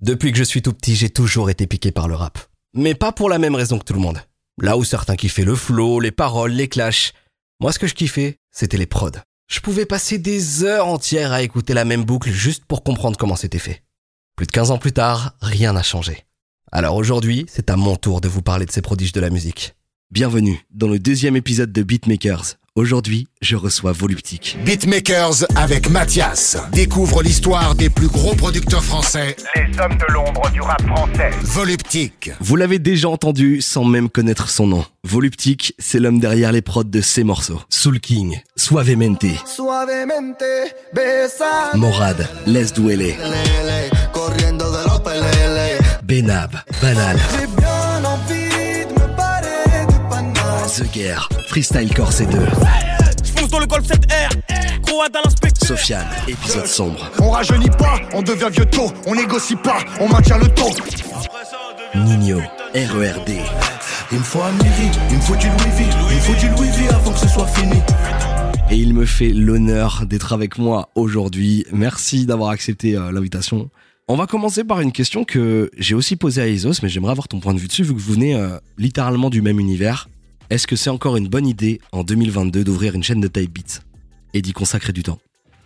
Depuis que je suis tout petit, j'ai toujours été piqué par le rap. Mais pas pour la même raison que tout le monde. Là où certains kiffaient le flow, les paroles, les clashs, moi ce que je kiffais, c'était les prods. Je pouvais passer des heures entières à écouter la même boucle juste pour comprendre comment c'était fait. Plus de 15 ans plus tard, rien n'a changé. Alors aujourd'hui, c'est à mon tour de vous parler de ces prodiges de la musique. Bienvenue dans le deuxième épisode de Beatmakers. Aujourd'hui, je reçois Voluptique. Beatmakers avec Mathias. Découvre l'histoire des plus gros producteurs français. Les hommes de l'ombre du rap français. Voluptique. Vous l'avez déjà entendu sans même connaître son nom. Voluptique, c'est l'homme derrière les prods de ces morceaux. Soul King, Suavemente, Suavemente, besa. Morad, Les Duele. Benab, Banal, The Guerre, Freestyle Corse 2, J'fonce dans le Golf 7R, Croate à l'inspecteur. Sofiane, épisode sombre, On rajeunit pas, on devient vieux tôt. On négocie pas, on maintient le taux. Nino, RERD, Il me faut un miri, il me faut du Louis V. Il me faut du Louis V avant que ce soit fini. et il me fait l'honneur d'être avec moi aujourd'hui. Merci d'avoir accepté euh, l'invitation. On va commencer par une question que j'ai aussi posée à Isos, mais j'aimerais avoir ton point de vue dessus, vu que vous venez euh, littéralement du même univers. Est-ce que c'est encore une bonne idée en 2022 d'ouvrir une chaîne de type beat et d'y consacrer du temps?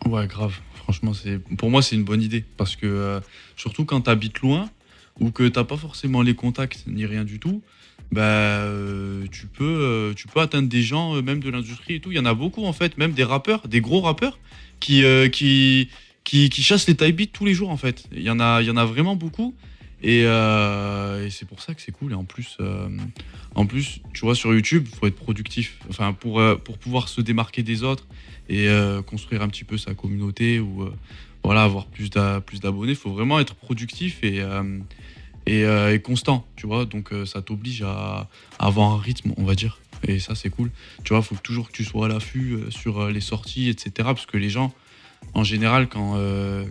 Ouais, grave. Franchement, c'est pour moi, c'est une bonne idée. Parce que, euh, surtout quand tu habites loin ou que t'as pas forcément les contacts ni rien du tout, bah, euh, tu, peux, euh, tu peux atteindre des gens, même de l'industrie et tout. Il y en a beaucoup, en fait, même des rappeurs, des gros rappeurs, qui, chassent les type beats tous les jours, en fait. Il y en a vraiment beaucoup. Et, euh, et c'est pour ça que c'est cool. Et en plus, euh, en plus, tu vois, sur YouTube, il faut être productif. Enfin, pour, euh, pour pouvoir se démarquer des autres et construire un petit peu sa communauté ou voilà, avoir plus d'a- plus d'abonnés, il faut vraiment être productif et, et, constant, tu vois. Donc ça t'oblige à, avoir un rythme, on va dire. Et ça, c'est cool. Tu vois, il faut toujours que tu sois à l'affût sur les sorties, etc. Parce que les gens, en général, quand,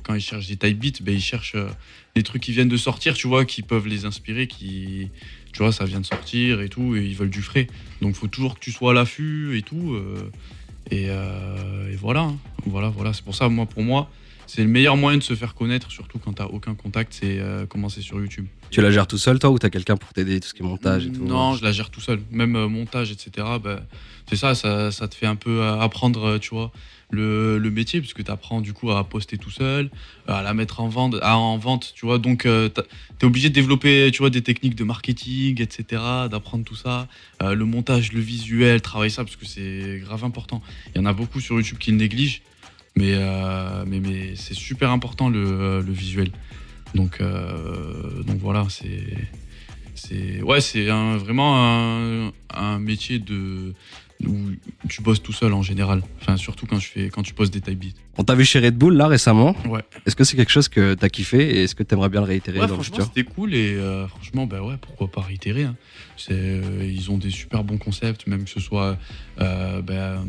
quand ils cherchent des type beats, ben, ils cherchent des trucs qui viennent de sortir, tu vois, qui peuvent les inspirer, qui, tu vois, ça vient de sortir et tout, et ils veulent du frais. Donc, il faut toujours que tu sois à l'affût et tout. euh, et, euh, et voilà, hein. voilà, voilà. C'est pour ça, moi, pour moi, c'est le meilleur moyen de se faire connaître, surtout quand t'as aucun contact, c'est euh, commencer sur YouTube. Tu la gères tout seul, toi, ou t'as quelqu'un pour t'aider, tout ce qui est montage et tout? Non, je la gère tout seul. Même montage, etc. bah, c'est ça, ça, ça te fait un peu apprendre, tu vois, le, métier, puisque tu apprends du coup à poster tout seul, à la mettre en vente, à, en vente, tu vois. Donc, tu es obligé de développer, tu vois, des techniques de marketing, etc., d'apprendre tout ça. Euh, le montage, le visuel, travailler ça, parce que c'est grave important. Il y en a beaucoup sur YouTube qui le négligent, mais, euh, mais, mais c'est super important le, visuel. Donc, euh, donc voilà, c'est ouais c'est vraiment un métier de où tu bosses tout seul en général enfin surtout quand tu fais quand tu poses des type beats On t'a vu chez Red Bull, là, récemment. ouais, Est-ce que c'est quelque chose que t'as kiffé et est-ce que t'aimerais bien le réitérer ouais dans le futur c'était cool et euh, franchement bah ouais pourquoi pas réitérer hein. euh, ils ont des super bons concepts même que ce soit euh, bah,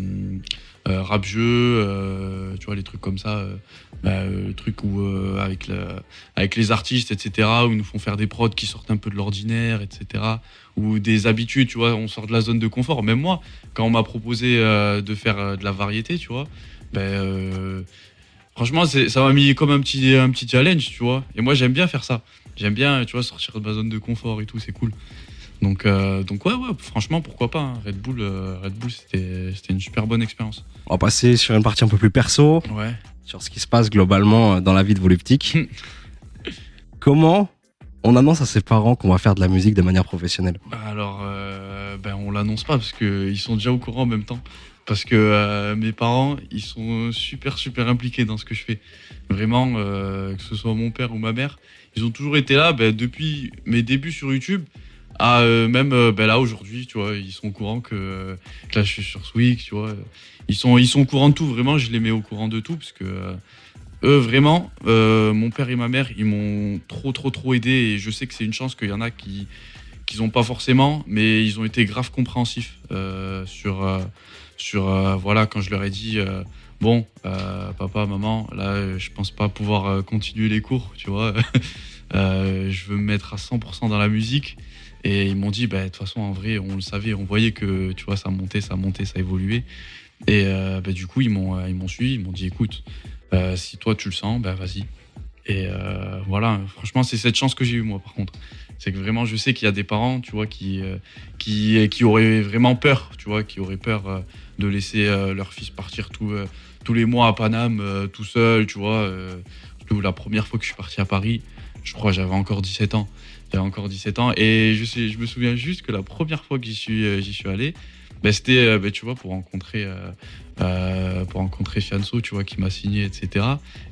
euh, rap jeu euh, tu vois les trucs comme ça euh, bah, le truc où avec la- avec les artistes etc où ils nous font faire des prods qui sortent un peu de l'ordinaire etc ou des habitudes tu vois on sort de la zone de confort. Même moi quand on m'a proposé de faire de la variété tu vois ben franchement ça m'a mis comme un petit un petit challenge tu vois. Et moi j'aime bien faire ça. J'aime bien tu vois sortir de ma zone de confort et tout c'est cool donc euh, donc ouais ouais franchement pourquoi pas hein. Red Bull euh, Red Bull c'était c'était une super bonne expérience On va passer sur une partie un peu plus perso, ouais sur ce qui se passe globalement euh, dans la vie de Voluptique. Comment on annonce à ses parents qu'on va faire de la musique de manière professionnelle? Alors, euh, ben, on l'annonce pas parce qu'ils sont déjà au courant en même temps. Parce que euh, mes parents, ils sont super, super impliqués dans ce que je fais. Vraiment, euh, que ce soit mon père ou ma mère, ils ont toujours été là ben, depuis mes débuts sur YouTube à euh, même euh, ben, là aujourd'hui, tu vois. Ils sont au courant que, là je suis sur Swig, tu vois. Ils sont, ils sont au courant de tout, vraiment, je les mets au courant de tout parce que. euh, eux, vraiment, mon père et ma mère, ils m'ont trop, trop, trop aidé et je sais que c'est une chance qu'il y en a qui, qu'ils n'ont pas forcément, mais ils ont été grave compréhensifs sur, sur voilà, quand je leur ai dit bon, papa, maman, là, je pense pas pouvoir continuer les cours, tu vois. Je veux me mettre à 100% dans la musique. Et ils m'ont dit, bah, de toute façon, en vrai, on le savait, on voyait que, tu vois, ça montait, ça montait, ça évoluait. Et euh, bah, du coup, ils m'ont, euh, ils m'ont suivi, ils m'ont dit, écoute, euh, si toi tu le sens, bah, vas-y. Et voilà, franchement, c'est cette chance que j'ai eue, moi, par contre. C'est que vraiment, je sais qu'il y a des parents, tu vois, qui, qui, qui auraient vraiment peur, tu vois, qui auraient peur de laisser leur fils partir tout, tous les mois à Paname, tout seul, tu vois. la première fois que je suis parti à Paris, je crois j'avais encore 17 ans. J'avais encore 17 ans. Et je, sais, je me souviens juste que la première fois que j'y suis, euh, j'y suis allé, ben, c'était, euh, ben, tu vois, pour rencontrer, euh, pour rencontrer Fianso, tu vois, qui m'a signé, etc.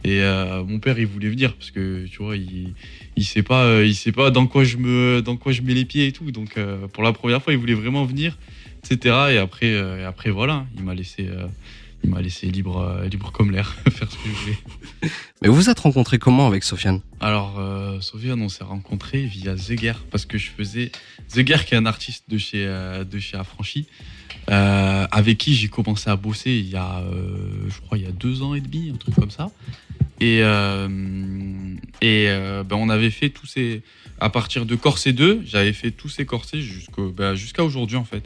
Et mon père, il voulait venir parce que, tu vois, il, il sait pas, il sait pas dans quoi je me, mets les pieds et tout. Donc, pour la première fois, il voulait vraiment venir, etc. Et après, et après, voilà, il m'a laissé, il m'a laissé libre, euh, libre comme l'air, faire ce que je voulais. Mais vous vous êtes rencontrés comment avec Sofiane? Alors, euh, Sofiane, on s'est rencontrés via Zeger parce que je faisais Zeger, qui est un artiste de chez euh, de chez Affranchi, euh, avec qui j'ai commencé à bosser il y a, je crois, il y a deux ans et demi, un truc comme ça. Et et ben, on avait fait tous ces à partir de Corsé 2, j'avais fait tous ces corsets ben, jusqu'à aujourd'hui en fait.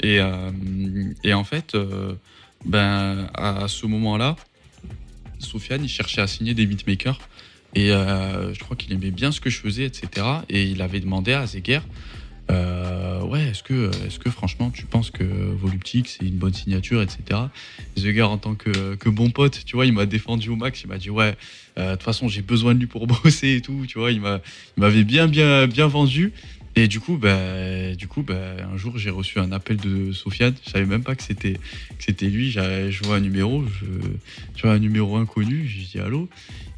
Et et en fait, ben à ce moment-là, Sofiane, il cherchait à signer des beatmakers. Et euh, je crois qu'il aimait bien ce que je faisais, etc. Et il avait demandé à Zeger, euh, ouais, est-ce que, est que franchement tu penses que Voluptique c'est une bonne signature, etc. Zeger en tant que, que bon pote, tu vois, il m'a défendu au max. Il m'a dit ouais, euh, de toute façon j'ai besoin de lui pour bosser et tout, tu vois. Il m'avait bien, bien, bien vendu. Et du coup, bah, du coup, bah, un jour j'ai reçu un appel de Sofiane. Je savais même pas que c'était, que c'était lui. Je vois un numéro, je, je vois un numéro inconnu. Je dis allô?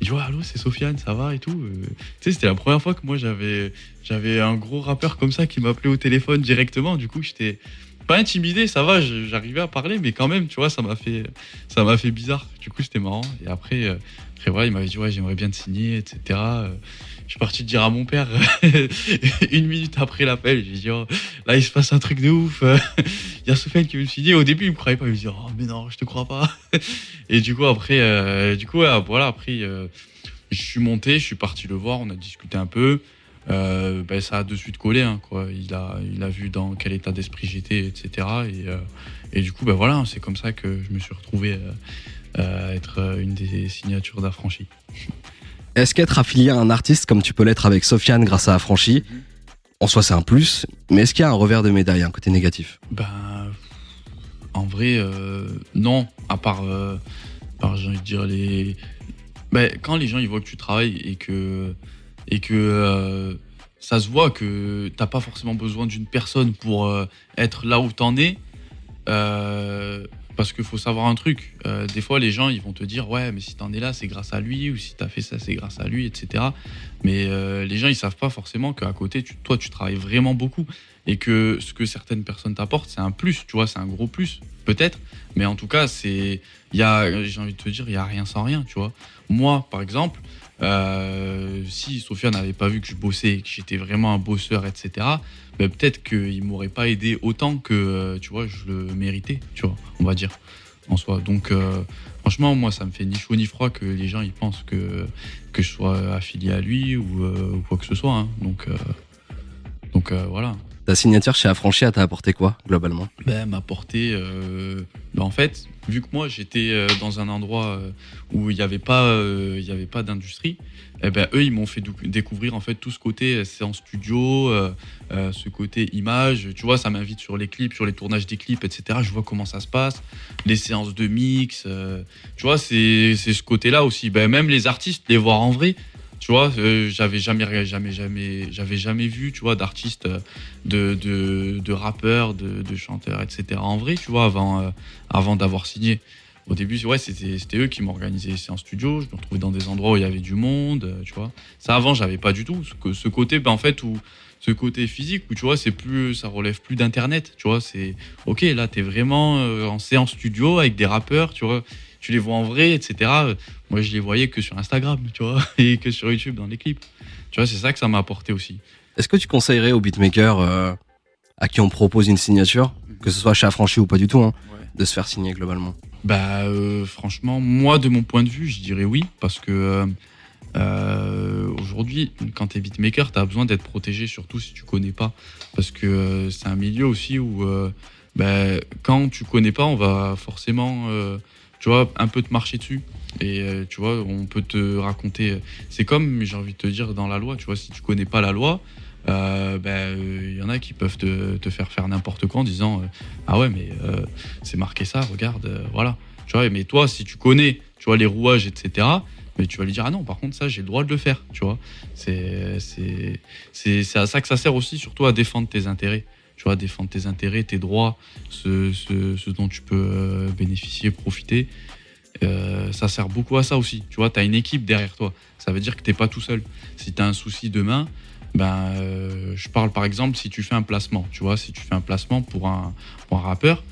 Il dit ouais, allô, c'est Sofiane, ça va et tout. Euh, tu sais, c'était la première fois que moi j'avais, j'avais un gros rappeur comme ça qui m'appelait au téléphone directement. Du coup, j'étais pas intimidé, ça va, je- j'arrivais à parler, mais quand même, tu vois, ça m'a fait, ça m'a fait bizarre. Du coup, c'était marrant. Et après, euh, après voilà, il m'avait dit ouais, j'aimerais bien te signer, etc. Euh, Je suis parti dire à mon père une minute après l'appel. J'ai dit oh, là, il se passe un truc de ouf. Il y a Sofiane qui veut me signer. Au début, il me croyait pas. Il me dit oh mais non, je te crois pas. Et du coup, après, euh, du coup, voilà, après, euh, je suis monté, je suis parti le voir, on a discuté un peu. Euh, ben, ça a de suite collé, hein, quoi. Il a, il a vu dans quel état d'esprit j'étais, etc. Et, euh, et du coup, ben voilà, c'est comme ça que je me suis retrouvé euh, euh, être euh, une des signatures d'affranchi. Est-ce qu'être affilié à un artiste comme tu peux l'être avec Sofiane grâce à Affranchi, en soi c'est un plus, mais est-ce qu'il y a un revers de médaille, un côté négatif? Ben, en vrai, euh, non. À part, euh, par, j'ai envie de dire, les. Ben, quand les gens ils voient que tu travailles et que, et que euh, ça se voit que t'as pas forcément besoin d'une personne pour être là où t'en es. euh, parce qu'il faut savoir un truc. euh, des fois, les gens ils vont te dire ouais, mais si t'en es là, c'est grâce à lui, ou si t'as fait ça, c'est grâce à lui, etc. Mais euh, les gens ils savent pas forcément qu'à côté, toi, tu travailles vraiment beaucoup et que ce que certaines personnes t'apportent, c'est un plus, tu vois, c'est un gros plus, peut-être, mais en tout cas, c'est, j'ai envie de te dire, il y a rien sans rien, tu vois. Moi, par exemple, euh, si Sophia n'avait pas vu que je bossais, que j'étais vraiment un bosseur, etc., ben, peut-être qu'il m'aurait pas aidé autant que, euh, tu vois, je le méritais, tu vois, on va dire, en soi. Donc, euh, franchement, moi, ça me fait ni chaud ni froid que les gens ils pensent que, je sois affilié à lui ou, euh, quoi que ce soit. hein. Donc, donc voilà. Ta signature chez Affranchi, elle apporté quoi, globalement? Ben, m'apporter. Euh, ben, en fait, vu que moi j'étais euh, dans un endroit euh, où il n'y avait pas, y avait pas d'industrie, eh ben eux ils m'ont fait découvrir en fait tout ce côté séance studio, ce côté image. Tu vois, ça m'invite sur les clips, sur les tournages des clips, etc. Je vois comment ça se passe, les séances de mix. tu vois, c'est ce côté-là aussi. Ben même les artistes, les voir en vrai. Tu vois, euh, j'avais jamais, jamais, jamais, j'avais jamais vu, tu vois, d'artistes, euh, de, de, de rappeurs, de, chanteurs, etc. En vrai, tu vois, avant, euh, avant d'avoir signé. Au début, ouais, c'était eux qui m'organisaient les séances studio. Je me retrouvais dans des endroits où il y avait du monde, tu vois. Ça, avant, j'avais pas du tout. Ce, ce côté, ben, en fait, où ce côté physique, où tu vois, c'est plus, ça relève plus d'internet, tu vois. C'est ok, là, t'es vraiment en séance studio avec des rappeurs, tu vois. Tu les vois en vrai, etc. Moi, je les voyais que sur Instagram, tu vois, et que sur YouTube dans les clips. Tu vois, c'est ça que ça m'a apporté aussi. Est-ce que tu conseillerais aux beatmakers euh, à qui on propose une signature, que ce soit chez Affranchi ou pas du tout, hein, de se faire signer globalement? Bah euh, franchement, moi de mon point de vue, je dirais oui parce que euh, euh, aujourd'hui, quand t'es beatmaker, t'as besoin d'être protégé, surtout si tu connais pas, parce que euh, c'est un milieu aussi où euh, bah, quand tu connais pas, on va forcément, euh, tu vois, un peu te marcher dessus. Et euh, tu vois, on peut te raconter. C'est comme, j'ai envie de te dire, dans la loi, tu vois, si tu connais pas la loi, euh, ben, il y en a qui peuvent te, te faire faire n'importe quoi en disant euh, Ah ouais, mais euh, c'est marqué ça, regarde, euh, voilà. Tu vois, mais toi, si tu connais, tu vois, les rouages, etc., mais tu vas lui dire Ah non, par contre, ça, j'ai le droit de le faire, tu vois. C'est à ça que ça sert aussi, surtout à défendre tes intérêts. Tu vois, défendre tes intérêts, tes droits, ce, dont tu peux euh, bénéficier, profiter. Euh, ça sert beaucoup à ça aussi. Tu vois, tu as une équipe derrière toi. Ça veut dire que tu pas tout seul. Si tu as un souci demain, ben, euh, je parle par exemple si tu fais un placement. Tu vois, si tu fais un placement pour un, rappeur,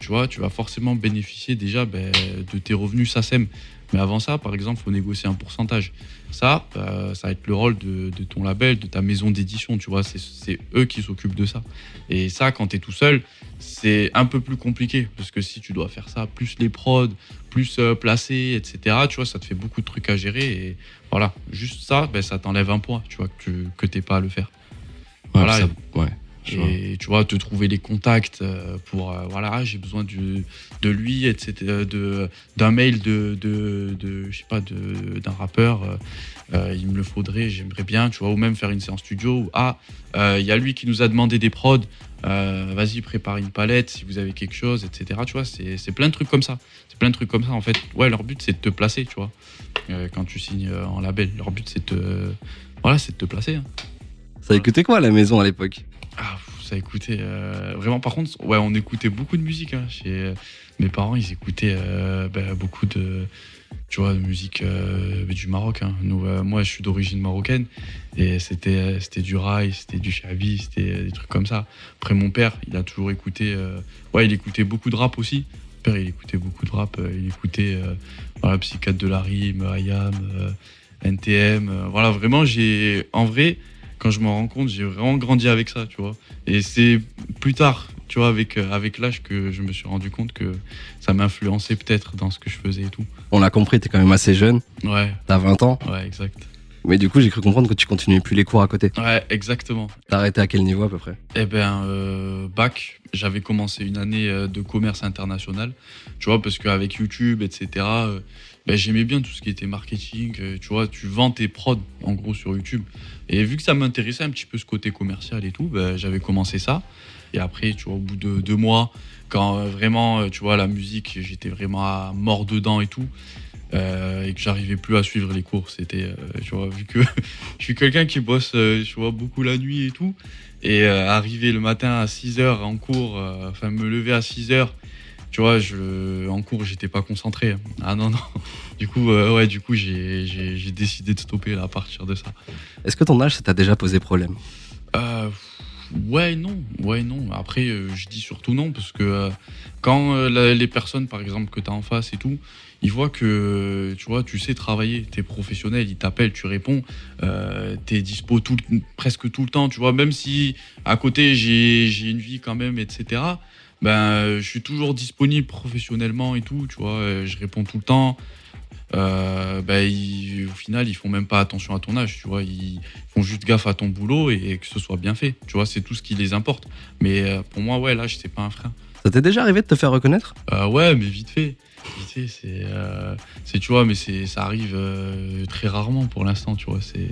tu vois, tu vas forcément bénéficier déjà ben, de tes revenus SACEM. Mais avant ça, par exemple, faut négocier un pourcentage. Ça, euh, ça va être le rôle de, de ton label, de ta maison d'édition. Tu vois, c'est- eux qui s'occupent de ça. Et ça, quand tu es tout seul, c'est un peu plus compliqué. Parce que si tu dois faire ça, plus les prods, plus euh, placer, etc., tu vois, ça te fait beaucoup de trucs à gérer. Et voilà, juste ça, ben, ça t'enlève un point, tu vois, que, que t'es pas à le faire. Ouais, Voilà, ça- ouais. Je vois. et tu vois, te trouver les contacts euh, pour, euh, voilà, j'ai besoin du, de lui, etc., de, d'un mail de, de, de, je sais pas, de, d'un rappeur, euh, il me le faudrait, j'aimerais bien, tu vois, ou même faire une séance studio, ou ah, euh, il y a lui qui nous a demandé des prods, vas-y, prépare une palette si vous avez quelque chose, etc., tu vois, c'est, c'est plein de trucs comme ça. C'est plein de trucs comme ça, en fait. Ouais, leur but, c'est de te placer, tu vois, quand tu signes en label. Leur but, c'est de te, voilà, c'est de te placer. hein. Ça écoutait quoi à la maison à l'époque? Ah, ça écoutait euh, vraiment. Par contre, ouais, on écoutait beaucoup de musique. hein. Chez euh, mes parents, ils écoutaient euh, bah, beaucoup de, tu vois, de musique du Maroc. hein. Moi, je suis d'origine marocaine et c'était, c'était du rail, c'était du chabi, c'était des trucs comme ça. Après, mon père, il a toujours écouté, ouais, il écoutait beaucoup de rap aussi. Mon père, il écoutait beaucoup de rap. il écoutait, voilà, Psychiatre de la rime, IAM, NTM. voilà, vraiment, j'ai, en vrai quand je m'en rends compte, j'ai vraiment grandi avec ça, tu vois. Et c'est plus tard, tu vois, avec, euh, avec l'âge que je me suis rendu compte que ça m'influençait peut-être dans ce que je faisais et tout. On l'a compris, t'es quand même assez jeune, Ouais, t'as 20 ans, ouais, exact. mais du coup j'ai cru comprendre que tu continuais plus les cours à côté. Ouais, exactement. T'as arrêté à quel niveau à peu près? Eh ben, euh, bac, j'avais commencé une année euh, de commerce international, tu vois, parce qu'avec YouTube, etc., euh, ben, j'aimais bien tout ce qui était marketing, euh, tu vois, tu vends tes prods, en gros, sur YouTube. Et vu que ça m'intéressait un petit peu ce côté commercial et tout, ben, j'avais commencé ça. Et après, tu vois, au bout de deux mois, quand euh, vraiment, euh, tu vois, la musique, j'étais vraiment mort dedans et tout, et que j'arrivais plus à suivre les cours, c'était, tu vois, vu que je suis quelqu'un qui bosse, tu vois, beaucoup la nuit et tout, et arriver le matin à 6 heures en cours, enfin me lever à 6 heures, tu vois, je, en cours, j'étais pas concentré. Ah non, non. Du coup, euh, ouais, du coup, j'ai, décidé de stopper là, à partir de ça. Est-ce que ton âge ça t'a déjà posé problème? Euh, ouais, non. Ouais, non. Après, euh, je dis surtout non, parce que euh, quand la- les personnes, par exemple, que tu as en face et tout, ils voient que tu vois, tu sais travailler, tu es professionnel, ils t'appellent, tu réponds, euh, tu es dispo tout, presque tout le temps, tu vois, même si à côté j'ai une vie quand même, etc. Ben, euh, je suis toujours disponible professionnellement et tout, tu vois, euh, je réponds tout le temps. Euh, ben, ils- au final, ils font même pas attention à ton âge, tu vois, ils font juste gaffe à ton boulot et, que ce soit bien fait, tu vois, c'est tout ce qui les importe. Mais euh, pour moi, ouais, l'âge, c'est pas un frein. Ça t'est déjà arrivé de te faire reconnaître? Euh, ouais, mais vite fait. Vite fait, c'est, tu vois, mais c'est, ça arrive très rarement pour l'instant, tu vois, c'est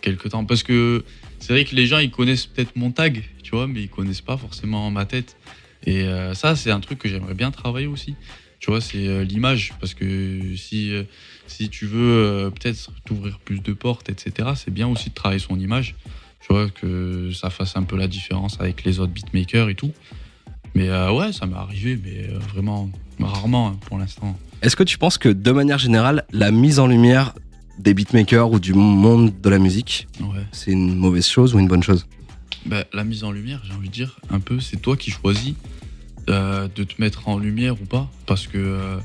quelque temps. Parce que c'est vrai que les gens, ils connaissent peut-être mon tag, tu vois, mais ils connaissent pas forcément ma tête. Et euh, ça, c'est un truc que j'aimerais bien travailler aussi. Tu vois, c'est euh, l'image. Parce que si, euh, si tu veux peut-être t'ouvrir plus de portes, etc., c'est bien aussi de travailler son image. Tu vois, que ça fasse un peu la différence avec les autres beatmakers et tout. Mais ouais, ça m'est arrivé, mais vraiment rarement hein, pour l'instant. Est-ce que tu penses que de manière générale, la mise en lumière des beatmakers ou du monde de la musique, Ouais. c'est une mauvaise chose ou une bonne chose? Bah, la mise en lumière, j'ai envie de dire, un peu, c'est toi qui choisis euh, de te mettre en lumière ou pas. Parce que euh,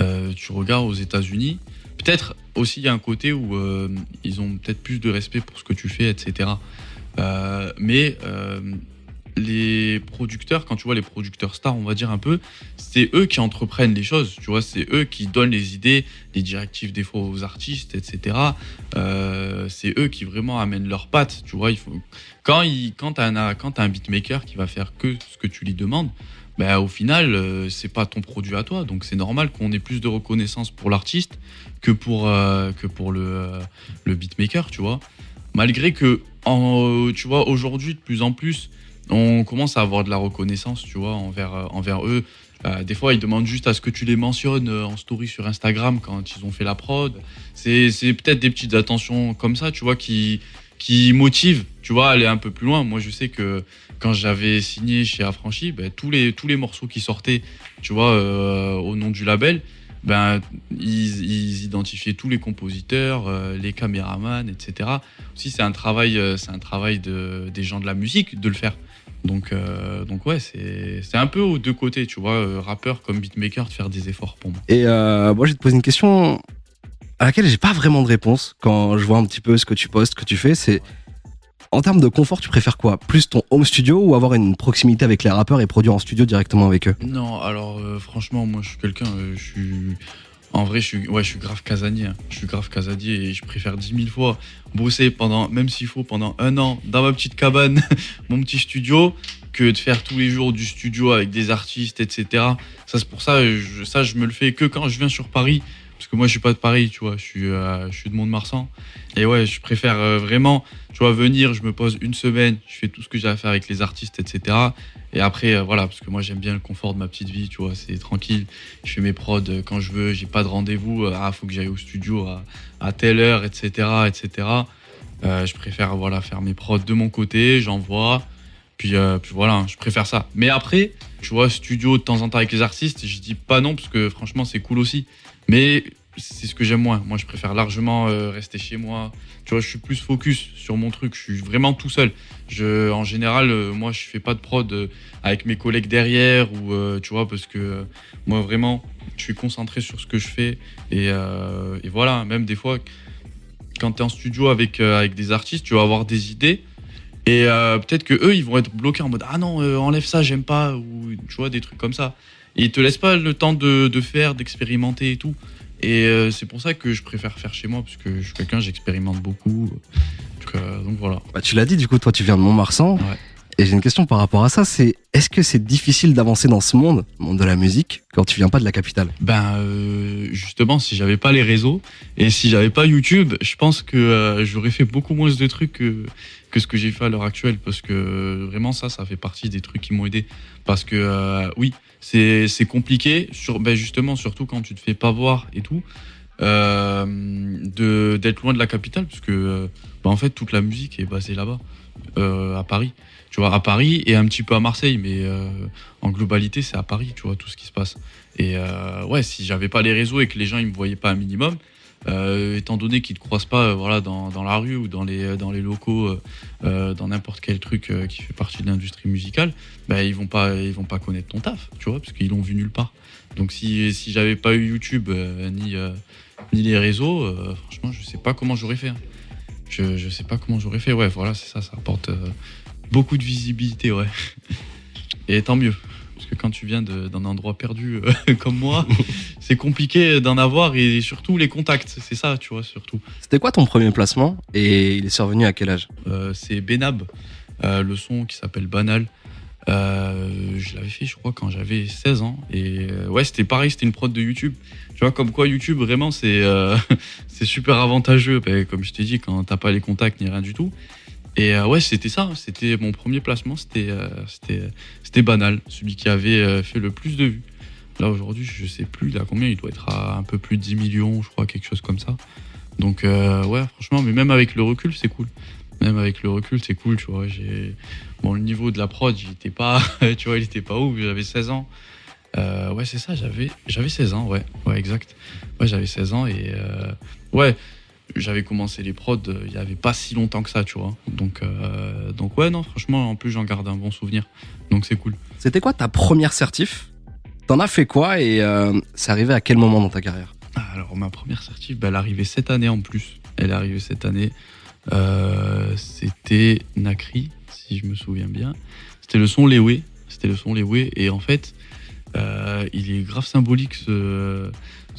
euh, tu regardes aux États-Unis, peut-être aussi il y a un côté où ils ont peut-être plus de respect pour ce que tu fais, etc. Mais les producteurs, quand tu vois les producteurs stars, on va dire un peu, c'est eux qui entreprennent les choses, tu vois, c'est eux qui donnent les idées, les directives des fois aux artistes, etc. Euh, c'est eux qui vraiment amènent leurs pattes, tu vois. Quand quand t'as un beatmaker qui va faire que ce que tu lui demandes, ben, au final, euh, c'est pas ton produit à toi. Donc c'est normal qu'on ait plus de reconnaissance pour l'artiste que pour, euh, euh, le beatmaker, tu vois. Malgré que, tu vois, aujourd'hui, de plus en plus, on commence à avoir de la reconnaissance, tu vois, envers, euh, envers eux. Euh, des fois, ils demandent juste à ce que tu les mentionnes euh, en story sur Instagram quand ils ont fait la prod. C'est peut-être des petites attentions comme ça, tu vois, qui, qui motivent, tu vois, à aller un peu plus loin. Moi, je sais que quand j'avais signé chez Affranchi, ben, tous, les, tous les morceaux qui sortaient, tu vois, euh, au nom du label, ben, ils, ils identifiaient tous les compositeurs, les caméramans, etc. Aussi, c'est un travail, c'est un travail de, des gens de la musique de le faire. Donc, euh, donc ouais, c'est un peu aux deux côtés, tu vois, euh, rappeur comme beatmaker, de faire des efforts pour moi. Et euh, moi, je vais te poser une question à laquelle j'ai pas vraiment de réponse quand je vois un petit peu ce que tu postes, ce que tu fais. C'est en termes de confort, tu préfères quoi? Plus ton home studio ou avoir une proximité avec les rappeurs et produire en studio directement avec eux? Non, alors euh, franchement, moi je suis quelqu'un, je suis. En vrai, je suis, grave casanier. hein. Je suis grave casanier et je préfère 10 000 fois bosser pendant, même s'il faut, pendant un an dans ma petite cabane, mon petit studio, que de faire tous les jours du studio avec des artistes, etc. Ça, c'est pour ça, je, ça, je me le fais que quand je viens sur Paris. Parce que moi, je suis pas de Paris, tu vois, je suis, euh, je suis de Mont-de-Marsan. Et ouais, je préfère euh, vraiment, tu vois, venir, je me pose une semaine, je fais tout ce que j'ai à faire avec les artistes, etc. Et après, euh, voilà, parce que moi, j'aime bien le confort de ma petite vie, tu vois, c'est tranquille. Je fais mes prods quand je veux, j'ai pas de rendez-vous, ah, faut que j'aille au studio à, telle heure, etc., etc. Je préfère, voilà, faire mes prods de mon côté, j'envoie. Puis, puis voilà, je préfère ça. Mais après, tu vois, studio de temps en temps avec les artistes, je dis pas non, parce que franchement, c'est cool aussi. Mais c'est ce que j'aime moins. Moi, je préfère largement euh, rester chez moi. Tu vois, je suis plus focus sur mon truc. Je suis vraiment tout seul. Je, en général, euh, moi, je fais pas de prod euh, avec mes collègues derrière ou tu vois, parce que moi, vraiment, je suis concentré sur ce que je fais. Et, voilà, même des fois, quand tu es en studio avec, avec des artistes, tu vas avoir des idées. Et peut-être que eux, ils vont être bloqués en mode Ah non, enlève ça, j'aime pas, ou tu vois, des trucs comme ça. Ils te laissent pas le temps de, de faire, d'expérimenter et tout. Et euh, c'est pour ça que je préfère faire chez moi, parce que je suis quelqu'un, j'expérimente beaucoup. Donc, euh, donc voilà. bah, Tu l'as dit, du coup, toi, tu viens de Montmarsan. Ouais. Et j'ai une question par rapport à ça, c'est est-ce que c'est difficile d'avancer dans ce monde, le monde de la musique, quand tu viens pas de la capitale? Ben euh, justement, si j'avais pas les réseaux et si j'avais pas YouTube, je pense que euh, j'aurais fait beaucoup moins de trucs que, que ce que j'ai fait à l'heure actuelle parce que vraiment ça, ça fait partie des trucs qui m'ont aidé. Parce que euh, oui, c'est c'est compliqué, sur, ben justement, surtout quand tu te fais pas voir et tout, euh, de d'être loin de la capitale parce que euh, ben, en fait toute la musique est basée là-bas, euh, à Paris. Tu vois, à Paris et un petit peu à Marseille, mais euh, en globalité, c'est à Paris, tu vois, tout ce qui se passe. Et euh, ouais, si j'avais pas les réseaux et que les gens ils me voyaient pas un minimum, euh, étant donné qu'ils te croisent pas euh, voilà, dans, dans la rue ou dans les, dans les locaux, euh, euh, dans n'importe quel truc euh, qui fait partie de l'industrie musicale, bah, ils vont pas vont pas connaître ton taf, tu vois, parce qu'ils l'ont vu nulle part. Donc si, si j'avais pas eu YouTube euh, ni, euh, ni les réseaux, euh, franchement, je sais pas comment j'aurais fait. hein. Je, je sais pas comment j'aurais fait. Ouais, voilà, c'est ça, ça apporte euh, beaucoup de visibilité, ouais. Et tant mieux. Que quand tu viens d'un endroit perdu euh, comme moi, c'est compliqué d'en avoir et surtout les contacts. C'est ça, tu vois, surtout. C'était quoi ton premier placement et il est survenu à quel âge Euh, c'est Benab, euh, le son qui s'appelle Banal. Je l'avais fait, je crois, quand j'avais 16 ans. Et ouais, c'était pareil, c'était une prod de YouTube. Tu vois, comme quoi YouTube, vraiment, c'est c'est super avantageux. Ben, comme je t'ai dit, quand t'as pas les contacts ni rien du tout. Et euh, ouais, c'était ça. C'était mon premier placement. C'était euh, c'était c'était Banal, celui qui avait euh, fait le plus de vues. Là, aujourd'hui, je sais plus, il a combien Il doit être à un peu plus de 10 millions, je crois, quelque chose comme ça. Donc, euh, ouais, franchement, mais même avec le recul, c'est cool. Même avec le recul, c'est cool, tu vois. J'ai... Bon, le niveau de la prod, il était pas, tu vois, il était pas ouf, j'avais 16 ans. Euh, ouais, c'est ça, j'avais, j'avais 16 ans, ouais, ouais, exact. Ouais, j'avais 16 ans et euh, ouais, j'avais commencé les prods euh, il y avait pas si longtemps que ça, tu vois. Donc, euh, donc ouais, non, franchement, en plus, j'en garde un bon souvenir. Donc, c'est cool. C'était quoi ta première certif? T'en as fait quoi et euh, c'est arrivé à quel moment dans ta carrière? Alors, ma première certif, bah, elle est arrivée cette année en plus. Elle est arrivée cette année. Euh, c'était Nakri, si je me souviens bien. C'était le son Lewe. C'était le son Lewe. Et en fait, il est grave symbolique ce,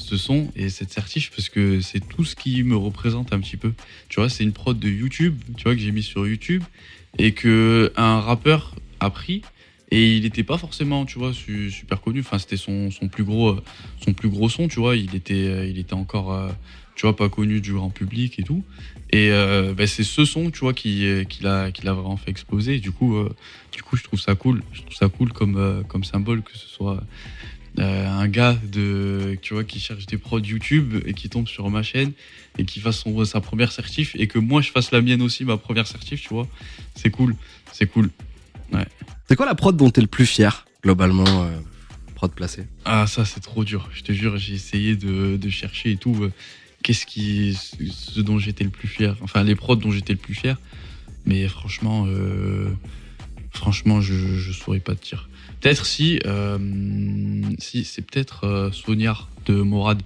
ce son et cette certif parce que c'est tout ce qui me représente un petit peu. Tu vois, c'est une prod de YouTube, tu vois, que j'ai mis sur YouTube et que un rappeur a pris Et il était pas forcément, tu vois, su- super connu. Enfin, c'était son, son plus gros, son plus gros son, tu vois. Il était, il était encore, euh, tu vois, pas connu du grand public et tout. Et euh, bah, c'est ce son, tu vois, qui, qui l'a, qui l'a vraiment fait exploser. Et du coup, euh, du coup, je trouve ça cool. Je trouve ça cool comme, comme symbole que ce soit euh, un gars de, tu vois, qui cherche des prods YouTube et qui tombe sur ma chaîne et qui fasse son, sa première certif et que moi je fasse la mienne aussi, ma première certif, tu vois. C'est cool, c'est cool. C'est quoi la prod dont t'es le plus fier, globalement, euh, prod placée? Ah, ça c'est trop dur. Je te jure, j'ai essayé de, de chercher et tout. euh, Qu'est-ce qui, ce dont j'étais le plus fier. Enfin, les prods dont j'étais le plus fier. Mais franchement, franchement, je, je saurais pas te dire. Peut-être si, euh, si c'est peut-être euh, de Morad,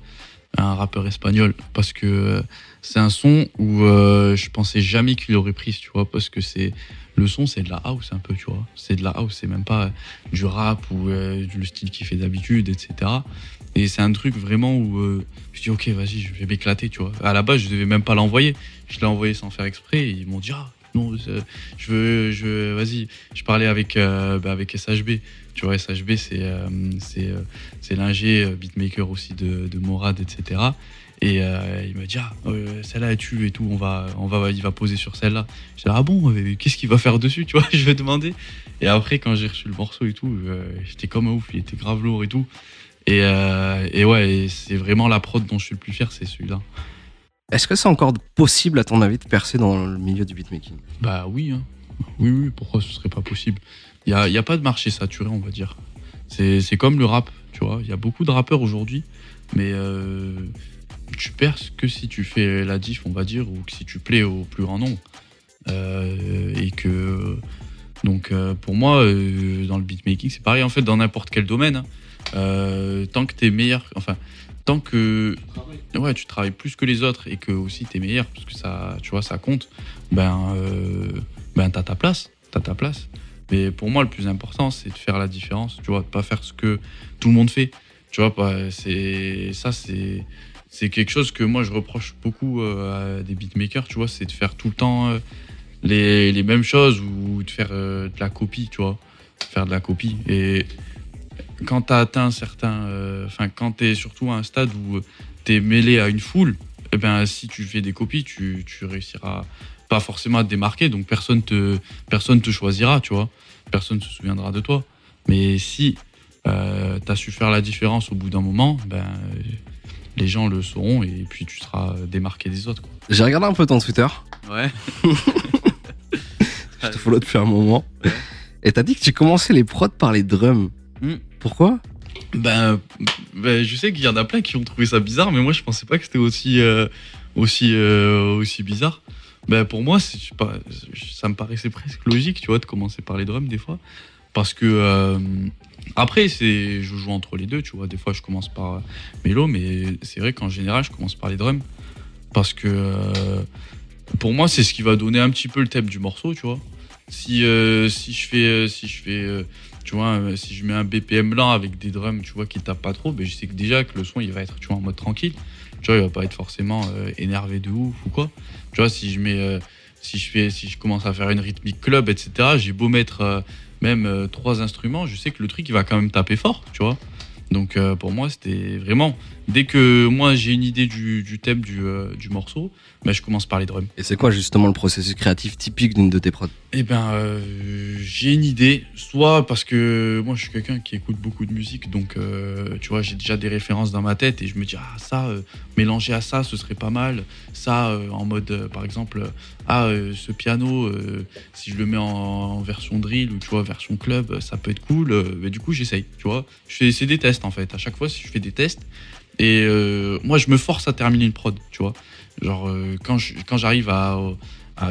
un rappeur espagnol, parce que euh, c'est un son où euh, je pensais jamais qu'il aurait pris, tu vois, parce que c'est le son, c'est de la house un peu, tu vois. C'est de la house, c'est même pas du rap ou euh, du style qu'il fait d'habitude, etc. Et c'est un truc vraiment où euh, je dis ok, vas-y, je vais m'éclater, tu vois. À la base, je devais même pas l'envoyer. Je l'ai envoyé sans faire exprès. Et ils m'ont dit ah non, euh, je veux, je vas-y. Je parlais avec euh, bah, avec SHB. Tu vois, SHB, c'est euh, c'est euh, c'est l'ingé euh, beatmaker aussi de, de Morad, etc. Et euh, il m'a dit ah euh, celle-là est tu et tout, on va on va il va poser sur celle-là. Je dis ah bon, qu'est-ce qu'il va faire dessus, tu vois Je vais demander. Et après quand j'ai reçu le morceau et tout, euh, j'étais comme un ouf, il était grave lourd et tout. Et, et ouais, c'est vraiment la prod dont je suis le plus fier, c'est celui-là. Est-ce que c'est encore possible, à ton avis, de percer dans le milieu du beatmaking? Bah oui, hein. oui, oui, pourquoi ce serait pas possible? Il n'y a, a pas de marché saturé, on va dire. C'est comme le rap, tu vois. Il y a beaucoup de rappeurs aujourd'hui, mais euh, tu perces que si tu fais la diff, on va dire, ou que si tu plais au plus grand nombre. Euh, et que. Donc euh, pour moi, dans le beatmaking, c'est pareil en fait, dans n'importe quel domaine. hein. Tant que t'es meilleur, enfin, tant que ouais, tu travailles plus que les autres et que aussi t'es meilleur, parce que ça, tu vois, ça compte, ben, ben t'as ta place, t'as ta place. Mais pour moi, le plus important, c'est de faire la différence, tu vois, de pas faire ce que tout le monde fait. Tu vois, c'est ça, c'est c'est quelque chose que moi je reproche beaucoup euh, à des beatmakers, tu vois, c'est de faire tout le temps euh, les, les mêmes choses ou de faire euh, de la copie, tu vois, faire de la copie. Et quand tu as atteint un certain. euh, Enfin, quand tu es surtout à un stade où tu es mêlé à une foule, eh ben, si tu fais des copies, tu, tu réussiras pas forcément à te démarquer, donc personne te, personne te choisira, tu vois. Personne se souviendra de toi. Mais si tu as su faire la différence au bout d'un moment, ben, euh, les gens le sauront et puis tu seras démarqué des autres. Quoi. J'ai regardé un peu ton Twitter. Ouais. Je te follow depuis un moment. Et t'as dit que tu commençais les prods par les drums. Hmm. Pourquoi? Ben, ben, je sais qu'il y en a plein qui ont trouvé ça bizarre, mais moi je pensais pas que c'était aussi, euh, aussi, euh, aussi bizarre. Ben, pour moi, ça me paraissait presque logique, tu vois, de commencer par les drums des fois. Parce que euh, après, je joue entre les deux, tu vois. Des fois, je commence par mélo, mais c'est vrai qu'en général, je commence par les drums. Parce que euh, pour moi, c'est ce qui va donner un petit peu le thème du morceau, tu vois. Si, euh, si je fais, si je fais tu vois, si je mets un BPM lent avec des drums, tu vois, qui tapent pas trop, ben je sais que déjà que le son, il va être, tu vois, en mode tranquille. Tu vois, il va pas être forcément euh, énervé de ouf ou quoi. Tu vois, si je mets, euh, si je fais, si je commence à faire une rythmique club, etc., j'ai beau mettre euh, même trois instruments, je sais que le truc, il va quand même taper fort, tu vois. Donc pour moi, c'était vraiment, dès que moi j'ai une idée du, du thème du, euh, du morceau, ben, je commence par les drums. Et c'est quoi justement le processus créatif typique d'une de tes prods? Eh ben, euh, j'ai une idée. Soit parce que moi, je suis quelqu'un qui écoute beaucoup de musique, donc euh, tu vois, j'ai déjà des références dans ma tête et je me dis ah ça, mélanger à ça, ce serait pas mal. Ça, en mode, par exemple, ah ce piano, si je le mets en, en version drill ou tu vois version club, ça peut être cool. mais du coup, j'essaye. Tu vois, c'est des tests en fait. À chaque fois, si je fais des tests et euh, moi, je me force à terminer une prod. Tu vois, genre euh, quand quand j'arrive à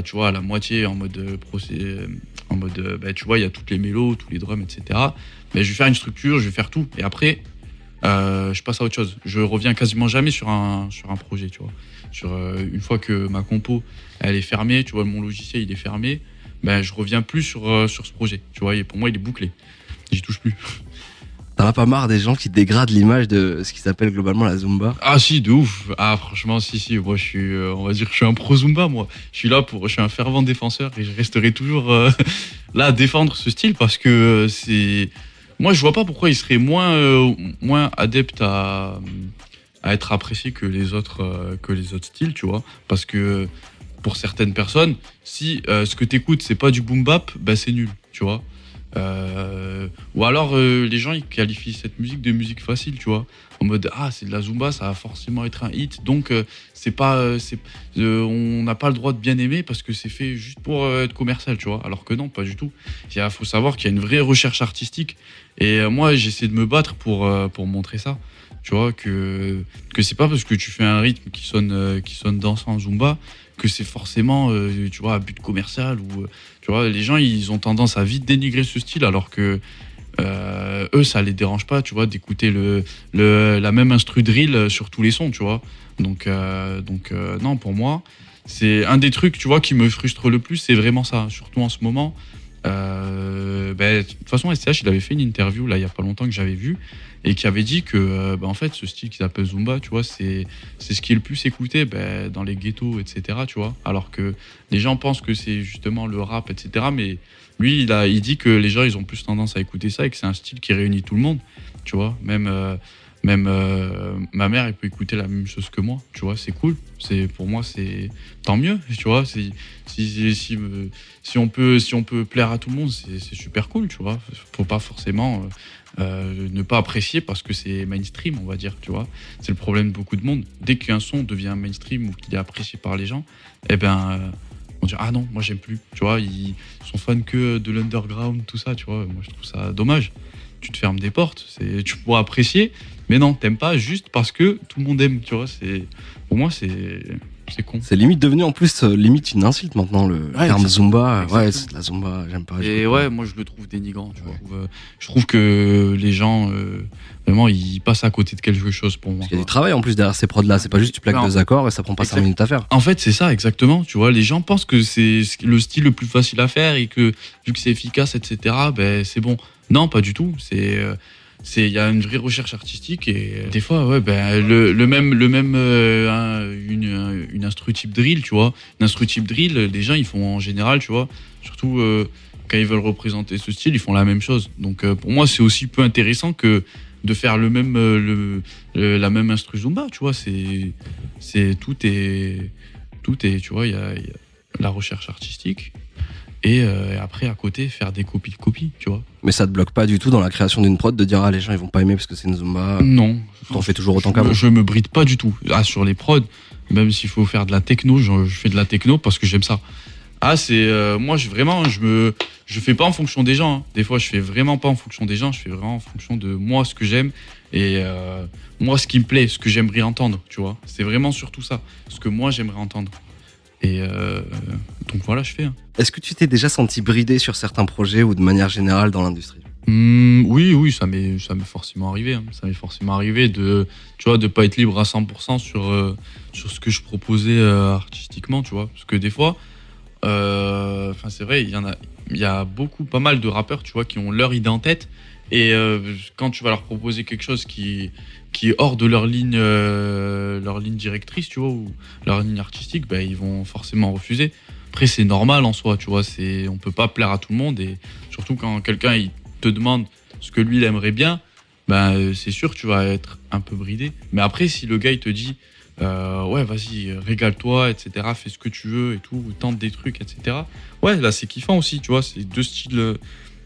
tu vois, la moitié en mode euh, euh, en mode, bah, tu vois, il y a toutes les mélos, tous les drums, etc. Mais je vais faire une structure, je vais faire tout. Et après, je passe à autre chose. Je reviens quasiment jamais sur un, sur un projet, tu vois. Sur, une fois que ma compo, elle est fermée, tu vois, mon logiciel, il est fermé, ben, je reviens plus sur, sur ce projet. Tu vois, et pour moi, il est bouclé. J'y touche plus. T'en as pas marre des gens qui dégradent l'image de ce qui s'appelle globalement la Zumba? Ah si, de ouf. Ah franchement, si, si. Moi, je suis, euh, on va dire, je suis un pro Zumba, moi. Je suis là pour, je suis un fervent défenseur et je resterai toujours, euh, là à défendre ce style parce que euh, c'est. Moi, je vois pas pourquoi il serait moins, moins adepte à, à être apprécié que les autres, que les autres styles, tu vois. Parce que pour certaines personnes, si ce que t'écoutes c'est pas du boom bap, bah c'est nul, tu vois. Euh, ou alors euh, les gens ils qualifient cette musique de musique facile, tu vois, en mode ah c'est de la zumba, ça va forcément être un hit, donc euh, c'est pas, c'est, on n'a pas le droit de bien aimer parce que c'est fait juste pour être commercial, tu vois. Alors que non, pas du tout. Il faut savoir qu'il y a une vraie recherche artistique et moi j'essaie de me battre pour pour montrer ça, tu vois que que c'est pas parce que tu fais un rythme qui sonne qui sonne dansant en zumba que c'est forcément tu vois à but commercial ou les gens ont tendance à vite dénigrer ce style alors que euh, eux ça les dérange pas tu vois d'écouter la même instru drill sur tous les sons tu vois. Donc euh, euh, non pour moi c'est un des trucs qui me frustre le plus c'est vraiment ça surtout en ce moment euh, ben, de toute façon STH il avait fait une interview là il y a pas longtemps que j'avais vu et qui avait dit que euh, ben, en fait ce style qu'ils appellent Zumba tu vois c'est c'est ce qui est le plus écouté ben, dans les ghettos etc tu vois. Alors que les gens pensent que c'est justement le rap etc mais lui il a il dit que les gens ils ont plus tendance à écouter ça et que c'est un style qui réunit tout le monde tu vois. Même euh, même euh, ma mère elle peut écouter la même chose que moi. Tu vois c'est cool. C'est pour moi c'est tant mieux tu vois. Si on peut si on peut plaire à tout le monde c'est c'est super cool tu vois. Faut pas forcément euh, euh, ne pas apprécier parce que c'est mainstream on va dire tu vois. C'est le problème de beaucoup de monde. Dès qu'un son devient mainstream ou qu'il est apprécié par les gens eh ben euh, on dit ah non moi j'aime plus tu vois. Ils sont fans que de l'underground tout ça tu vois. Moi je trouve ça dommage tu te fermes des portes c'est tu pourras apprécier mais non t'aimes pas juste parce que tout le monde aime tu vois c'est pour moi c'est c'est con C'est limite devenu en plus euh, limite une insulte maintenant le Ouais, terme Zumba. Ouais, c'est de la Zumba, j'aime pas. Et ouais, pas. moi je le trouve dénigrant. Tu vois. Ouais. Je, trouve, euh, je trouve que les gens, euh, vraiment, ils passent à côté de quelque chose pour moi. Parce qu'il y a du travail en plus derrière ces prods là. C'est pas juste tu plaques deux accords et ça prend pas cinq Exact. minutes à faire. En fait, c'est ça exactement. Tu vois, les gens pensent que c'est le style le plus facile à faire et que vu que c'est efficace, etc. Ben c'est bon. Non, pas du tout. C'est euh, c'est il y a une vraie recherche artistique et euh, des fois ouais ben le, même le même euh, un- une une instru type drill tu vois. Une instru type drill les gens ils font en général tu vois. Surtout quand ils veulent représenter ce style ils font la même chose. Donc pour moi c'est aussi peu intéressant que de faire le même le, la même instru zumba tu vois. C'est c'est tout est tout tu vois il y a la recherche artistique et euh, après à côté faire des copies de copies tu vois Mais ça te bloque pas du tout dans la création d'une prod de dire ah les gens ils vont pas aimer parce que c'est une Zumba. non T'en fais toujours autant qu'avant. je me bride pas du tout ah sur les prods même s'il faut faire de la techno je, je fais de la techno parce que j'aime ça ah c'est euh, moi je vraiment je me je fais pas en fonction des gens hein. des fois je fais vraiment pas en fonction des gens je fais vraiment en fonction de moi ce que j'aime et euh, moi ce qui me plaît ce que j'aimerais entendre tu vois c'est vraiment surtout ça ce que moi j'aimerais entendre et euh, donc voilà je fais hein. Est-ce que tu t'es déjà senti bridé sur certains projets ou de manière générale dans l'industrie? Hmm, oui, oui, ça m'est, ça m'est forcément arrivé. hein. Ça m'est forcément arrivé de, tu vois, de pas être libre à 100% sur, euh, sur ce que je proposais euh, artistiquement, tu vois. Parce que des fois, enfin, c'est vrai, il y en a, il y a beaucoup, pas mal de rappeurs, tu vois, qui ont leur idée en tête. Et euh, quand tu vas leur proposer quelque chose qui, qui est hors de leur ligne, euh, leur ligne directrice, tu vois, ou leur ligne artistique, ben, ils vont forcément refuser. Après, c'est normal en soi, tu vois. C'est, on peut pas plaire à tout le monde et surtout quand quelqu'un te demande ce que lui il aimerait bien, euh, c'est sûr tu vas être un peu bridé. Mais après, si le gars il te dit euh, ouais vas-y régale-toi, etc. Fais ce que tu veux et tout, tente des trucs, etc. Ouais là c'est kiffant aussi, tu vois. C'est deux styles,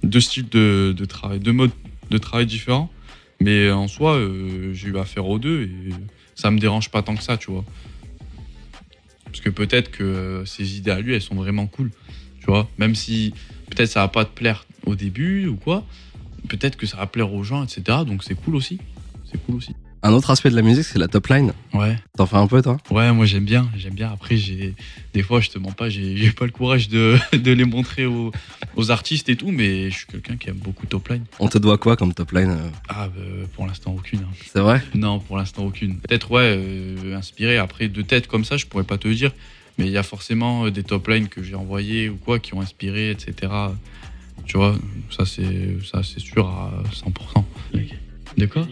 deux styles de, travail, deux modes de travail différents. Mais en soi, euh, j'ai eu affaire aux deux et ça me dérange pas tant que ça, tu vois. Parce que peut-être que euh, ses idées à lui, elles sont vraiment cool, tu vois. Même si peut-être ça va pas te plaire au début ou quoi, peut-être que ça va plaire aux gens, etc. Donc c'est cool aussi. C'est cool aussi. Un autre aspect de la musique c'est la top line. Ouais, T'en fais un peu toi? Ouais, moi j'aime bien, j'aime bien. Après, j'ai des fois, je te mens pas, j'ai pas le courage de, de les montrer aux, aux artistes et tout, mais je suis quelqu'un qui aime beaucoup top line. On te doit quoi comme top line euh, Ah, bah, pour l'instant aucune. hein. C'est vrai? Non, pour l'instant aucune. Peut-être ouais, euh, inspiré. Après de tête comme ça, je pourrais pas te dire. Mais il y a forcément euh, des top lines que j'ai envoyés ou quoi qui ont inspiré, etc. Tu vois, ça c'est ça c'est sûr à 100%. De quoi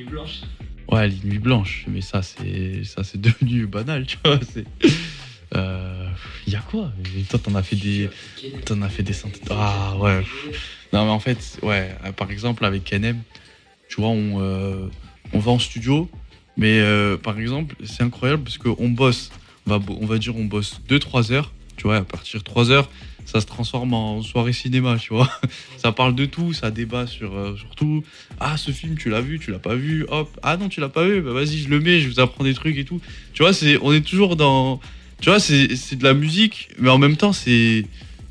Ouais, les nuits blanches. Mais ça c'est ça c'est devenu banal, tu vois. C'est euh, y a quoi? Toi, t'en as fait des. T'en as fait des centaines. Ah ouais. Non, mais en fait, ouais. euh, Par exemple, avec KNM, tu vois, on, euh, on va en studio, mais par exemple, c'est incroyable parce qu'on bosse. On va, on va dire, on bosse 2-3 heures. Tu vois, à partir de 3 heures, ça se transforme en soirée cinéma, tu vois. Ça parle de tout, ça débat sur, euh, sur tout. Ah, ce film, tu l'as vu, tu l'as pas vu, hop. Ah non, tu l'as pas vu, bah vas-y, je le mets, je vous apprends des trucs et tout. Tu vois, c'est, on est toujours dans. Tu vois, c'est, c'est de la musique, mais en même temps, c'est,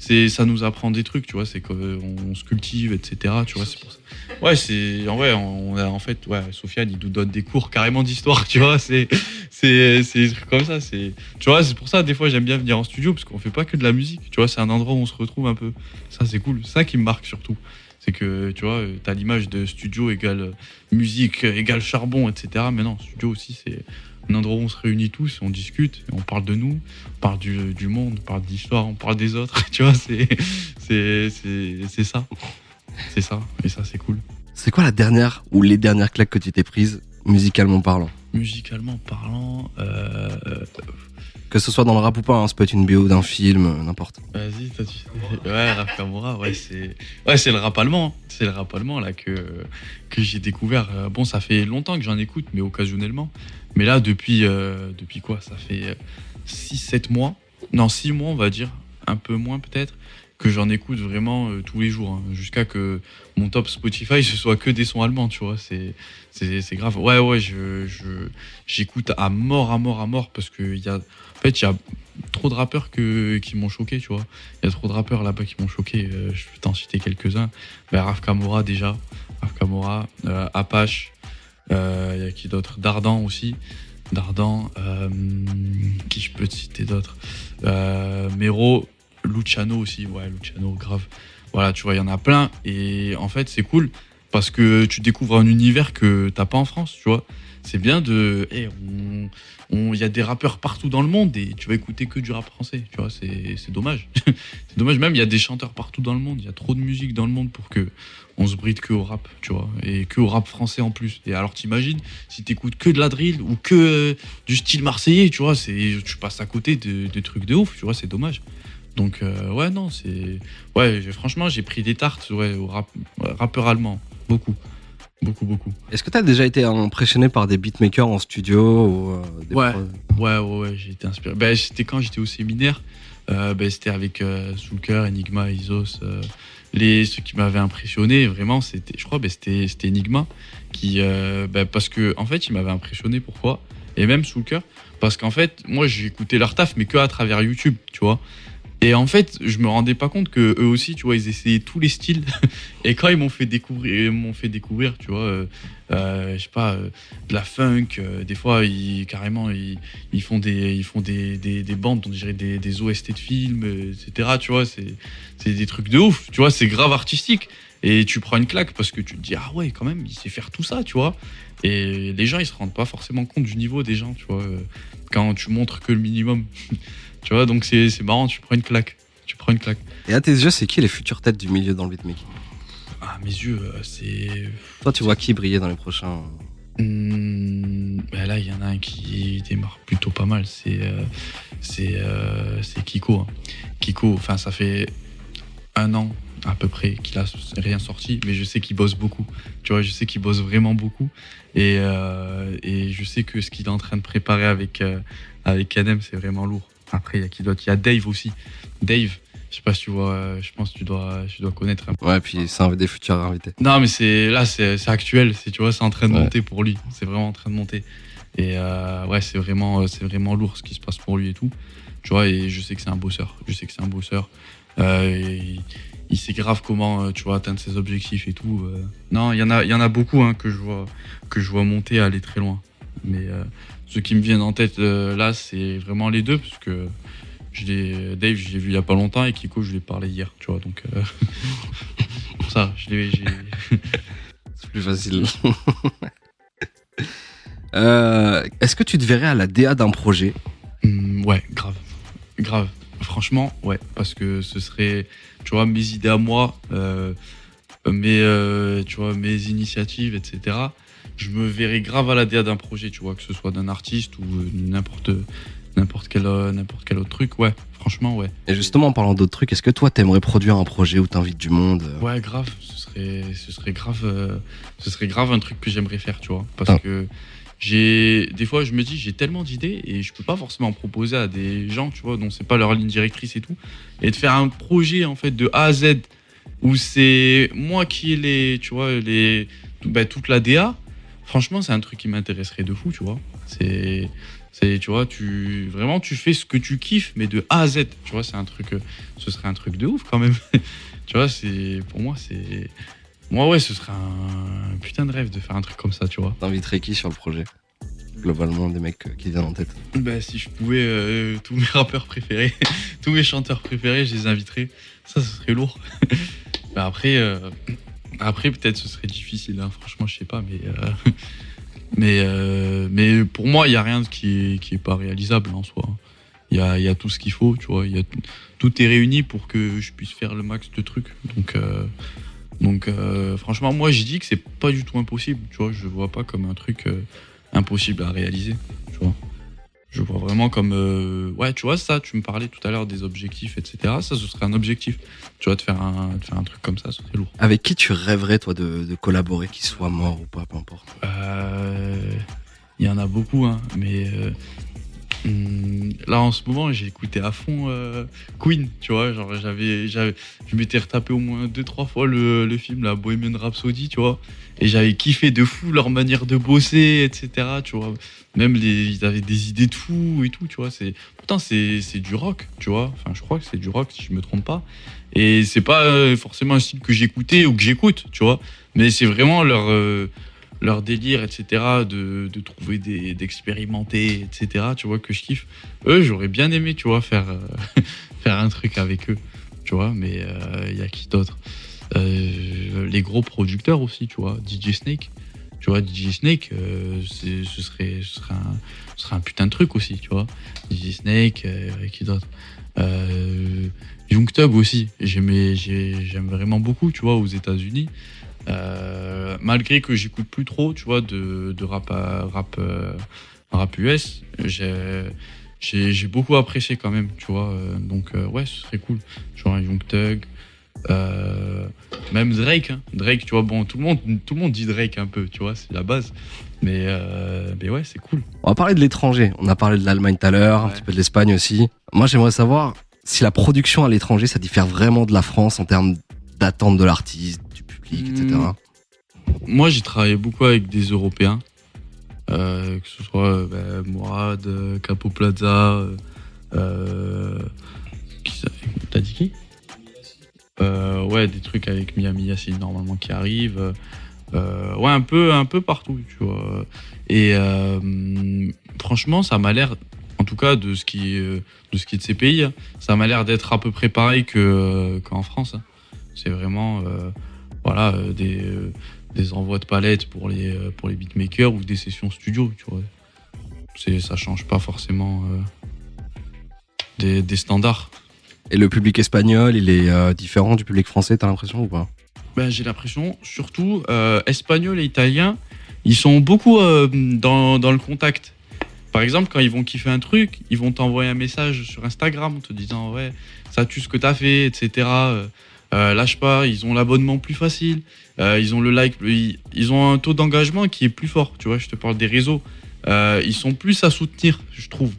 c'est, ça nous apprend des trucs, tu vois, c'est qu'on se cultive, etc. Tu vois, c'est pour ça. Ouais, c'est, en vrai, on a, en fait, ouais, Sofiane, il nous donne des cours carrément d'histoire, tu vois, c'est, c'est, des trucs comme ça, c'est, tu vois, c'est pour ça, des fois, j'aime bien venir en studio, parce qu'on fait pas que de la musique, tu vois, c'est un endroit où on se retrouve un peu. Ça, c'est cool. Ça qui me marque surtout. C'est que, tu vois, tu as l'image de studio égale musique, égale charbon, etc. Mais non, studio aussi, c'est un endroit où on se réunit tous, on discute, on parle de nous, on parle du, monde, on parle d'histoire, on parle des autres. Tu vois, c'est c'est- c'est- c'est ça. C'est ça. Et ça, c'est cool. C'est quoi la dernière ou les dernières claques que tu t'es prises, musicalement parlant? Musicalement parlant, euh, euh, Que ce soit dans le rap ou pas, hein, ça peut être une BO d'un film, euh, n'importe. Vas-y, toi, tu... Ouais, Rap Kamura, ouais, c'est ouais, le rap allemand. hein. C'est le rap allemand là que, que j'ai découvert. Bon, ça fait longtemps que j'en écoute, mais occasionnellement. Mais là, depuis, euh, depuis quoi? Ça fait 6-7 mois. Non, 6 mois, on va dire. Un peu moins peut-être. Que j'en écoute vraiment euh, tous les jours. hein, Jusqu'à que mon top Spotify, ce soit que des sons allemands, tu vois. C'est c'est grave. Ouais, ouais, je j'écoute à mort, à mort, à mort. Parce que y a, en fait, il y a trop de rappeurs que, qui m'ont choqué, tu vois. Il y a trop de rappeurs là-bas qui m'ont choqué. euh, je vais t'en citer quelques-uns. Ben, Raf Kamora déjà. Raf Kamora, euh, Apache. euh, Il y a qui d'autre? Dardan aussi. Dardan. euh, qui je peux te citer d'autres? Euh, Mero. Luciano aussi. Ouais, Luciano, grave. Voilà, tu vois, il y en a plein. Et en fait, c'est cool parce que tu découvres un univers que t'as pas en France, tu vois. C'est bien de. eh, on- on- Il y a des rappeurs partout dans le monde et tu vas écouter que du rap français, tu vois. C'est dommage. c'est dommage, même il y a des chanteurs partout dans le monde. Il y a trop de musique dans le monde pour que on se bride que au rap, tu vois. Et que au rap français en plus. Et alors, t'imagines, si t'écoutes que de la drill ou que du style marseillais, tu vois, tu passes à côté de trucs de ouf, tu vois, c'est dommage. Donc, euh, ouais, non, c'est. Ouais, franchement, j'ai pris des tartes ouais, au rap, ouais, rappeur allemand. Beaucoup. Beaucoup, beaucoup. Est-ce que t'as déjà été impressionné par des beatmakers en studio ou euh, des Ouais. Ouais, ouais, ouais, j'ai été inspiré. Ben, c'était quand j'étais au séminaire. Euh, ben, c'était avec Soulker, Enigma, Isos. les, ceux qui m'avaient impressionné, vraiment, c'était, je crois, ben, c'était, c'était Enigma. Qui, parce que, en fait, il m'avait impressionné. Pourquoi? Et même Soulker. Parce qu'en fait, moi, j'ai écouté leur taf, mais que à travers YouTube, tu vois. Et en fait, je me rendais pas compte que eux aussi, tu vois, ils essayaient tous les styles. Et quand ils m'ont fait découvrir, m'ont fait découvrir, tu vois, euh, euh, je sais pas, euh, de la funk. des fois, ils carrément, ils, font des, ils font des, des, des bandes, on dirait des, des OST de films, etc. Tu vois, c'est, c'est des trucs de ouf. Tu vois, c'est grave artistique. Et tu prends une claque parce que tu te dis ah ouais, quand même, il sait faire tout ça, tu vois. Et les gens, ils se rendent pas forcément compte du niveau des gens, tu vois, quand tu montres que le minimum. tu vois, donc c'est, c'est marrant, tu prends une claque. Tu prends une claque. Et à tes yeux, c'est qui les futures têtes du milieu dans le beatmaking? Ah, mes yeux, euh, c'est. Toi, tu vois qui briller dans les prochains ben là, il y en a un qui démarre plutôt pas mal. C'est euh, c'est euh, c'est Kiko. hein. Kiko, enfin, ça fait un an à peu près qu'il a rien sorti, mais je sais qu'il bosse beaucoup. Tu vois, je sais qu'il bosse vraiment beaucoup. Et, euh, et je sais que ce qu'il est en train de préparer avec, avec Kanem, c'est vraiment lourd. Après, il y a qui d'autre? Il y a Dave aussi. Dave, je sais pas si tu vois, euh, je pense que tu dois, tu dois connaître un peu. Ouais, puis c'est un des futurs invités. Non, mais c'est là, c'est actuel. C'est tu vois, c'est en train de Ouais. monter pour lui. C'est vraiment en train de monter. Et euh, ouais, c'est vraiment, euh, c'est vraiment lourd ce qui se passe pour lui et tout. Tu vois, et je sais que c'est un bosseur. Je sais que c'est un bosseur. Euh, et il, sait grave comment, tu vois, atteindre ses objectifs et tout. Non, il y en a, il y en a beaucoup hein, que je vois, que je vois monter, aller très loin. Mais euh, ceux qui me viennent en tête euh, là, c'est vraiment les deux parce que je Dave, je l'ai vu il y a pas longtemps et Kiko, je lui ai parlé hier. Tu vois, donc euh, pour ça, je l'ai, C'est plus facile. Euh, Est-ce que tu te verrais à la DA d'un projet? Hmm, ouais, grave. Grave. Franchement, ouais. Parce que ce serait, tu vois, mes idées à moi, mes, euh, tu vois, mes initiatives, etc. Je me verrais grave à la DA d'un projet, tu vois, que ce soit d'un artiste ou euh, n'importe n'importe quel, euh, n'importe quel autre truc, ouais, franchement, ouais. Et justement, en parlant d'autres trucs, est-ce que toi, t'aimerais produire un projet où t'invites du monde euh, Ouais, grave, ce serait, ce serait grave, euh, ce serait grave un truc que j'aimerais faire, tu vois, parce Ah. que j'ai, des fois, je me dis, j'ai tellement d'idées et je peux pas forcément proposer à des gens, tu vois, dont c'est pas leur ligne directrice et tout, et de faire un projet en fait de A à Z où c'est moi qui ai les, tu vois, les, bah, toute la DA. Franchement, c'est un truc qui m'intéresserait de fou, tu vois. C'est, c'est, tu vois, tu vraiment tu fais ce que tu kiffes, mais de A à Z, tu vois, c'est un truc, euh, ce serait un truc de ouf quand même. tu vois, c'est, pour moi, c'est, moi ouais, ce serait un putain de rêve de faire un truc comme ça, tu vois. T'inviterais qui sur le projet? Globalement, des mecs euh, qui viennent en tête. Bah, si je pouvais, euh, tous mes rappeurs préférés, tous mes chanteurs préférés, je les inviterais. Ça, ce serait lourd. Bah, après, euh, après peut-être ce serait difficile, hein. franchement, je sais pas, mais, euh, mais, euh, mais pour moi, il n'y a rien qui est, qui est pas réalisable en soi. Il y a, y a tout ce qu'il faut, tu vois. tout, est réuni pour que je puisse faire le max de trucs. Donc, euh, donc euh, franchement, moi, je dis que c'est pas du tout impossible, tu vois. Je vois pas comme un truc impossible à réaliser, tu vois. Je vois vraiment comme. euh, ouais, tu vois, ça, tu me parlais tout à l'heure des objectifs, etc. Ça, ce serait un objectif. Tu vois, de faire un, de faire un truc comme ça, ce serait lourd. Avec qui tu rêverais, toi, de, de collaborer, qu'il soit mort ou pas, peu importe? Euh, Il y en a beaucoup, hein, mais. Hum, Là en ce moment j'ai écouté à fond euh, Queen, tu vois, genre j'avais, je m'étais retapé au moins deux trois fois le, film la Bohemian Rhapsody, tu vois, et j'avais kiffé de fou leur manière de bosser, etc. Tu vois, même les, ils avaient des idées de fou et tout, tu vois. C'est, c'est, c'est du rock, tu vois. Enfin je crois que c'est du rock si je me trompe pas. Et c'est pas euh, forcément un style que j'écoutais ou que j'écoute, tu vois. Mais c'est vraiment leur euh, leur délire, etc., de, de trouver des, d'expérimenter, etc., tu vois, que je kiffe. Eux, j'aurais bien aimé, tu vois, faire, euh, faire un truc avec eux, tu vois, mais il y a qui d'autre? Euh, Les gros producteurs aussi, tu vois, DJ Snake. Tu vois, DJ Snake, euh, ce, serait, ce, serait un, ce serait un putain de truc aussi, tu vois. DJ Snake, euh, qui d'autre? Euh, Young Thug aussi, j'aime vraiment beaucoup, tu vois, aux États-Unis. Euh, malgré que j'écoute plus trop, tu vois, de, de rap, à- rap, euh, rap US, j'ai, beaucoup apprécié quand même, tu vois. euh, donc, euh, ouais, ce serait cool. Genre un Young Thug, euh, même Drake, hein. Drake, tu vois, bon, tout le monde, tout le monde dit Drake un peu, tu vois, c'est la base. Mais, euh, mais ouais, c'est cool. On va parler de l'étranger. On a parlé de l'Allemagne tout à l'heure, un petit peu de l'Espagne aussi. Moi, j'aimerais savoir si la production à l'étranger, ça diffère vraiment de la France en termes d'attente de l'artiste, etc. Hmm. Moi, j'ai travaillé beaucoup avec des Européens, euh, que ce soit euh, ben, Mourad, euh, Capo Plaza, t'as dit qui? Ouais, des trucs avec Miami Yacine normalement qui arrivent. ouais, un peu, un peu partout, tu vois. Et franchement, ça m'a l'air, en tout cas de ce qui, de ce qui est de ces pays, hein, ça m'a l'air d'être à peu près pareil que qu'en France. hein. C'est vraiment, voilà, euh, des euh, des envois de palettes pour les, euh, pour les beatmakers ou des sessions studio, tu vois. C'est, ça change pas forcément des, des standards. Et le public espagnol, il est euh, différent du public français, t'as l'impression ou pas? Ben, j'ai l'impression, surtout euh, espagnol et italien, ils sont beaucoup euh, dans, dans le contact. Par exemple, quand ils vont kiffer un truc, ils vont t'envoyer un message sur Instagram en te disant ouais, ça tue ce que t'as fait, etc. Euh, euh, lâche pas, ils ont l'abonnement plus facile, euh, ils ont le like, ils, ont un taux d'engagement qui est plus fort. Tu vois, je te parle des réseaux, Euh, ils sont plus à soutenir, je trouve,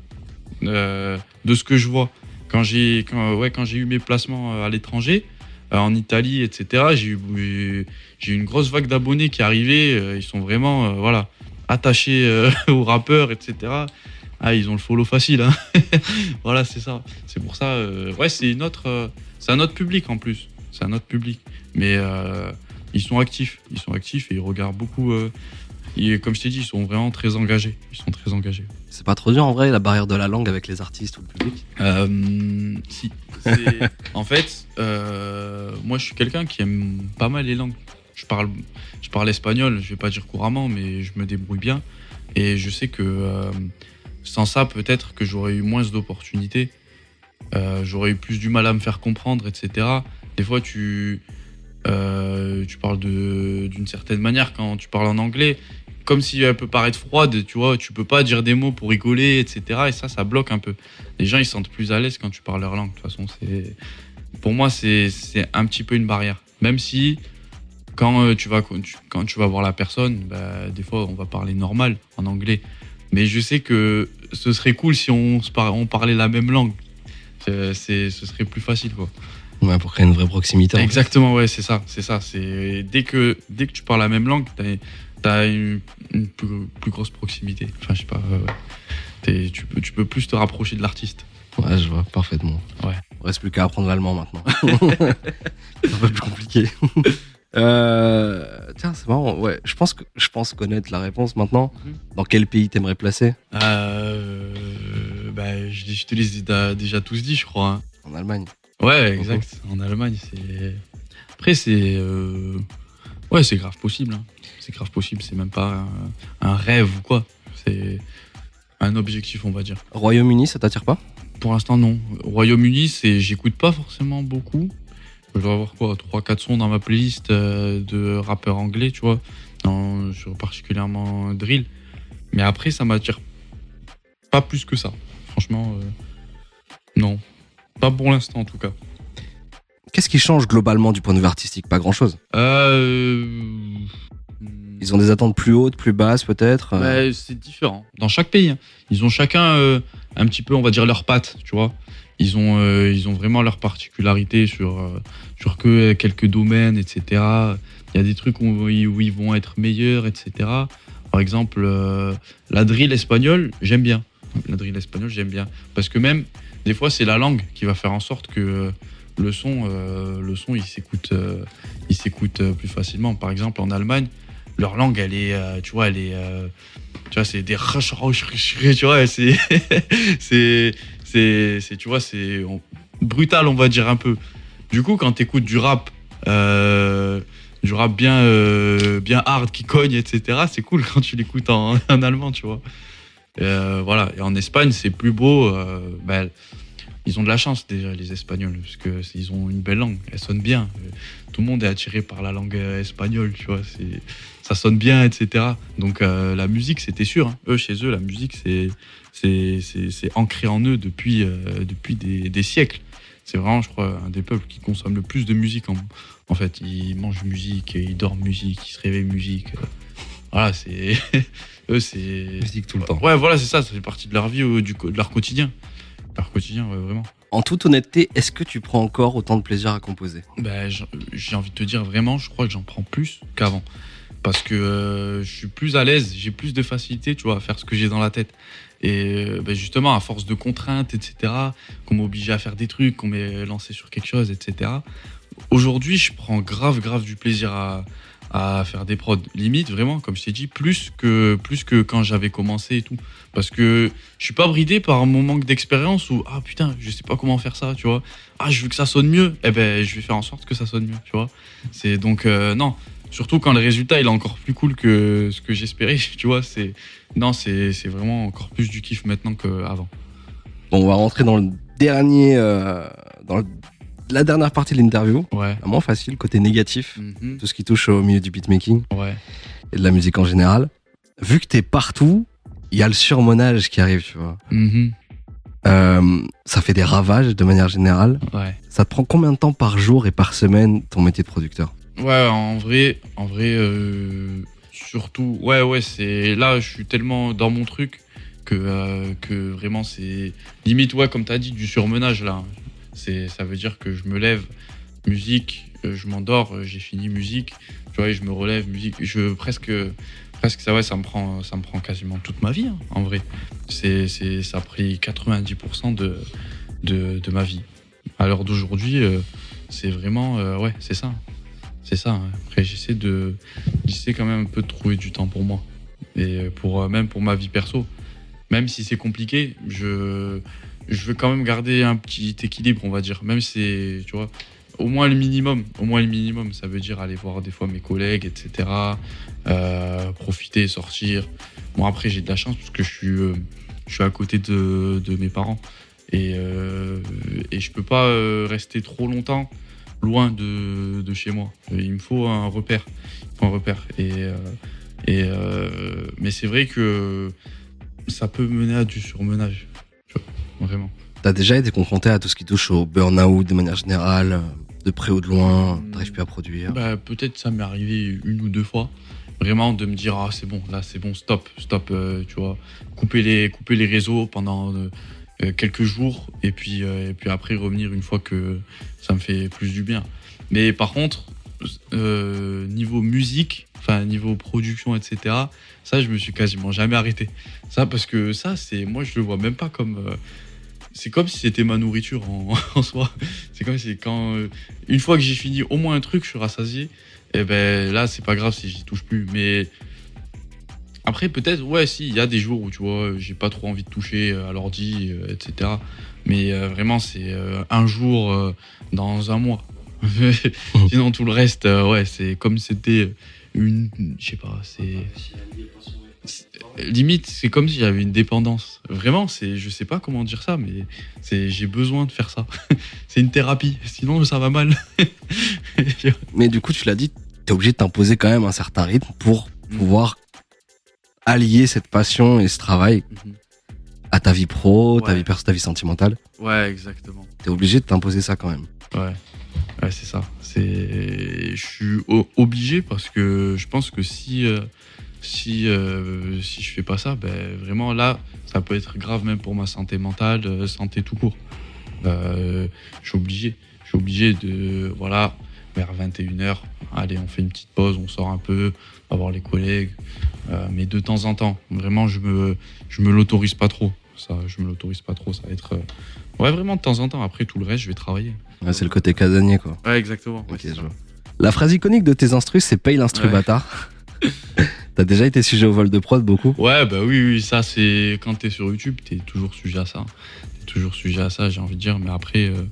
euh, de ce que je vois. Quand j'ai, quand, ouais, quand eu mes placements à l'étranger, en Italie, etc. J'ai eu, eu une grosse vague d'abonnés qui arrivaient. ils sont vraiment, voilà, attachés aux rappeurs, etc. Ah, ils ont le follow facile. hein. voilà, c'est ça. C'est pour ça. ouais, c'est une c'est un autre public en plus. C'est un autre public. Mais euh, ils sont actifs. Ils sont actifs et ils regardent beaucoup. euh, et comme je t'ai dit, ils sont vraiment très engagés. Ils sont très engagés. C'est pas trop dur en vrai, la barrière de la langue avec les artistes ou le public? Euh, si. En fait, moi, je suis quelqu'un qui aime pas mal les langues. Je parle, je parle espagnol, je vais pas dire couramment, mais je me débrouille bien. Et je sais que sans ça, peut-être que j'aurais eu moins d'opportunités. Euh, j'aurais eu plus du mal à me faire comprendre, etc. Des fois, tu, euh, tu parles d'une certaine manière quand tu parles en anglais. comme si elle peut paraître froide, tu vois, tu peux pas dire des mots pour rigoler, etc. Et ça, ça bloque un peu. Les gens, ils se sentent plus à l'aise quand tu parles leur langue. De toute façon, pour moi, c'est, un petit peu une barrière. Même si, quand euh, tu vas, quand tu vas voir la personne, bah, des fois, on va parler normal en anglais. Mais je sais que ce serait cool si on, on parlait la même langue. C'est- ce serait plus facile, quoi. Ouais, pour créer une vraie proximité. Exactement, ouais, c'est ça, c'est ça. C'est dès que dès que tu parles la même langue, t'as as une, une plus, plus grosse proximité. Enfin, je sais pas. euh, t'es- tu peux tu peux plus te rapprocher de l'artiste. Ouais, je vois parfaitement. Ouais. Il reste plus qu'à apprendre l'allemand maintenant. c'est un peu plus compliqué. Euh, tiens, c'est marrant. Ouais, je pense que je pense connaître la réponse maintenant. Mhm. Dans quel pays t'aimerais placer? Euh, bah, je, je te les ai déjà tous dit, je crois. hein. En Allemagne. Ouais, exact. En Allemagne, c'est. Après, c'est. euh, Ouais, c'est grave possible. hein. C'est grave possible. C'est même pas un, un rêve ou quoi. C'est un objectif, on va dire. Royaume-Uni, ça t'attire pas? Pour l'instant, non. Au Royaume-Uni, c'est, j'écoute pas forcément beaucoup. Je dois avoir quoi 3-4 sons dans ma playlist euh, de rappeurs anglais, tu vois, dans- sur particulièrement drill. Mais après, ça m'attire pas plus que ça. Franchement, euh, non. Pas pour l'instant, en tout cas. Qu'est-ce qui change globalement du point de vue artistique? Pas grand-chose. Euh... Ils ont des attentes plus hautes, plus basses peut-être. euh, Bah, c'est différent. Dans chaque pays, hein. ils ont chacun euh, un petit peu, on va dire, leurs pattes, tu vois. Ils ont, euh, ils ont vraiment leur particularité sur, euh, sur que quelques domaines, etc. Il y a des trucs où, ils- où ils vont être meilleurs, etc. Par exemple, la drill espagnole, j'aime bien. La drill espagnole, j'aime bien. Parce que même, des fois, c'est la langue qui va faire en sorte que euh, le son, euh, le son il s'écoute euh, il s'écoute plus facilement. Par exemple, en Allemagne, leur langue, elle est, tu vois, elle est, tu vois, c'est des tu vois, c'est, c'est, c'est, tu vois, c'est brutal, on va dire un peu. Du coup, quand t'écoutes du rap, du rap bien, bien hard qui cogne, etc., c'est cool quand tu l'écoutes en, en allemand, tu vois. Euh, voilà. Et en Espagne, c'est plus beau. euh, ben, ils ont de la chance déjà, les Espagnols, parce que ils ont une belle langue. Elle sonne bien. Euh, Tout le monde est attiré par la langue euh, espagnole, tu vois. C'est, ça sonne bien, etc. Donc euh, la musique, c'était sûr. hein. Eux, chez eux, la musique, c'est, c'est, c'est, ancré en eux depuis, euh, depuis des, des siècles. C'est vraiment, je crois, un des peuples qui consomme le plus de musique. En, en fait, ils mangent musique, ils dorment musique, ils se réveillent musique. Voilà, c'est eux, c'est Musique tout le temps. Ouais, voilà, c'est ça. Ça fait partie de leur vie, euh, du, de leur quotidien. Leur quotidien, ouais, vraiment. En toute honnêteté, est-ce que tu prends encore autant de plaisir à composer? Ben, j- j'ai envie de te dire vraiment, je crois que j'en prends plus qu'avant. Parce que euh, je suis plus à l'aise, j'ai plus de facilité, tu vois, à faire ce que j'ai dans la tête. Et euh, ben, justement, à force de contraintes, etc., qu'on m'oblige à faire des trucs, qu'on m'ait lancé sur quelque chose, etc. Aujourd'hui, je prends grave, grave du plaisir à, à faire des prods. Limite, vraiment, comme je t'ai dit, plus que, plus que quand j'avais commencé et tout. Parce que je suis pas bridé par mon manque d'expérience ou ah putain, je sais pas comment faire ça, tu vois. Ah, je veux que ça sonne mieux. Eh ben, je vais faire en sorte que ça sonne mieux, tu vois. C'est donc euh, non. Surtout quand le résultat il est encore plus cool que ce que j'espérais, tu vois. C'est non, c'est vraiment encore plus du kiff maintenant qu'avant. Bon, on va rentrer dans le dernier, euh, dans le- la dernière partie de l'interview. Ouais. Vraiment facile, côté négatif, Mhm. tout ce qui touche au milieu du beatmaking Ouais. et de la musique en général. Vu que t'es partout, il y a le surmonage qui arrive, tu vois. Mhm. Euh, ça fait des ravages de manière générale. Ouais. Ça te prend combien de temps par jour et par semaine ton métier de producteur? Ouais, en vrai, en vrai, euh, surtout, ouais, ouais, c'est là, je suis tellement dans mon truc que, euh, que vraiment c'est limite, ouais, comme t'as dit, du surmenage là. C'est, ça veut dire que je me lève, musique, euh, je m'endors, euh, j'ai fini musique, tu vois, et je me relève, musique, je presque, presque ça, ouais, ça me prend, ça me prend quasiment toute ma vie, hein, en vrai. C'est, c'est, ça a pris 90% de, de, de ma vie. À l'heure d'aujourd'hui, euh, c'est vraiment, ouais, c'est ça. C'est ça. hein. Après, j'essaie de, j'essaie quand même un peu de trouver du temps pour moi et pour même pour ma vie perso. Même si c'est compliqué, je, je veux quand même garder un petit équilibre, on va dire. Même si, c'est, tu vois, au moins le minimum. Au moins le minimum, ça veut dire aller voir des fois mes collègues, etc. euh, profiter, sortir. Bon, après, j'ai de la chance parce que je suis, euh, je suis à côté de, de mes parents et, euh, et je peux pas euh, rester trop longtemps loin de, de chez moi. Il me faut un repère. Il faut un repère. Et, Et, mais c'est vrai que ça peut mener à du surmenage. Vraiment. T'as déjà été confronté à tout ce qui touche au burn-out de manière générale, de près ou de loin, t'arrives plus à produire. Bah, peut-être ça m'est arrivé une ou deux fois. Vraiment de me dire ah c'est bon là c'est bon stop stop euh, tu vois couper les couper les réseaux pendant euh, euh, quelques jours et puis euh, et puis après revenir une fois que ça me fait plus du bien. Mais par contre niveau musique enfin niveau production etc ça je me suis quasiment jamais arrêté ça parce que ça c'est moi je le vois même pas comme c'est comme si c'était ma nourriture en, en soi. C'est comme si quand euh, une fois que j'ai fini au moins un truc je suis rassasié et ben là c'est pas grave si j'y touche plus. Mais après peut-être ouais si il y a des jours où tu vois j'ai pas trop envie de toucher euh, à l'ordi euh, etc mais euh, vraiment c'est euh, un jour euh, dans un mois. Sinon tout le reste euh, ouais c'est comme si c'était une je sais pas c'est c'est- limite c'est comme si j'avais une dépendance vraiment c'est je sais pas comment dire ça mais c'est j'ai besoin de faire ça c'est une thérapie sinon ça va mal Mais du coup, tu l'as dit, t'es obligé de t'imposer quand même un certain rythme pour Mm. pouvoir allier cette passion et ce travail à ta vie pro, ta vie perso, ta vie sentimentale. ouais exactement T'es obligé de t'imposer ça quand même. Ouais, ouais c'est ça. C'est, je suis obligé parce que je pense que si euh, si euh, si je fais pas ça, ben vraiment là, ça peut être grave même pour ma santé mentale, euh, santé tout court. Euh, je suis obligé, je suis obligé de voilà vers 21h, allez on fait une petite pause, on sort un peu, on va voir les collègues, euh, mais de temps en temps. Vraiment, je me je me l'autorise pas trop. Ça, je me l'autorise pas trop. Ça va être ouais vraiment de temps en temps. Après tout le reste, je vais travailler. Ouais, c'est le côté casanier, quoi. Ouais, exactement. Ok, je vois. La phrase iconique de tes instrus, c'est paye l'instru Ouais. bâtard. T'as déjà été sujet au vol de prod beaucoup Ouais, bah oui, oui, ça c'est quand t'es sur YouTube, t'es toujours sujet à ça. T'es toujours sujet à ça, j'ai envie de dire. Mais après, euh,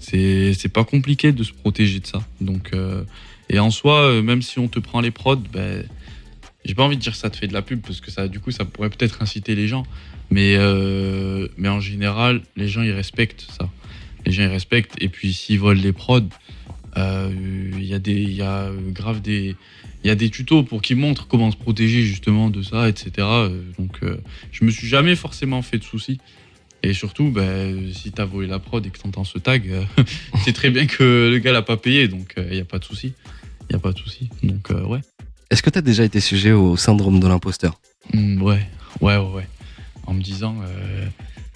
c'est pas compliqué de se protéger de ça. Donc, euh, et en soi, euh, même si on te prend les prods, ben, j'ai pas envie de dire que ça te fait de la pub parce que ça, du coup, ça pourrait peut-être inciter les gens. Mais, euh, mais en général, les gens ils respectent ça. Les gens ils respectent. Et puis s'ils volent les prods, il y a des, y a grave des, il y a des tutos pour qu'ils montrent comment se protéger justement de ça, etc. Euh, Donc, euh, je me suis jamais forcément fait de soucis. Et surtout, ben, si t'as volé la prod et que t'entends ce tag, euh, c'est très bien que le gars l'a pas payé, donc il n'y a pas de souci. Il y a pas de souci. Donc, euh, ouais. Est-ce que t'as déjà été sujet au syndrome de l'imposteur? Mm, ouais, ouais, ouais, ouais. En me disant, euh,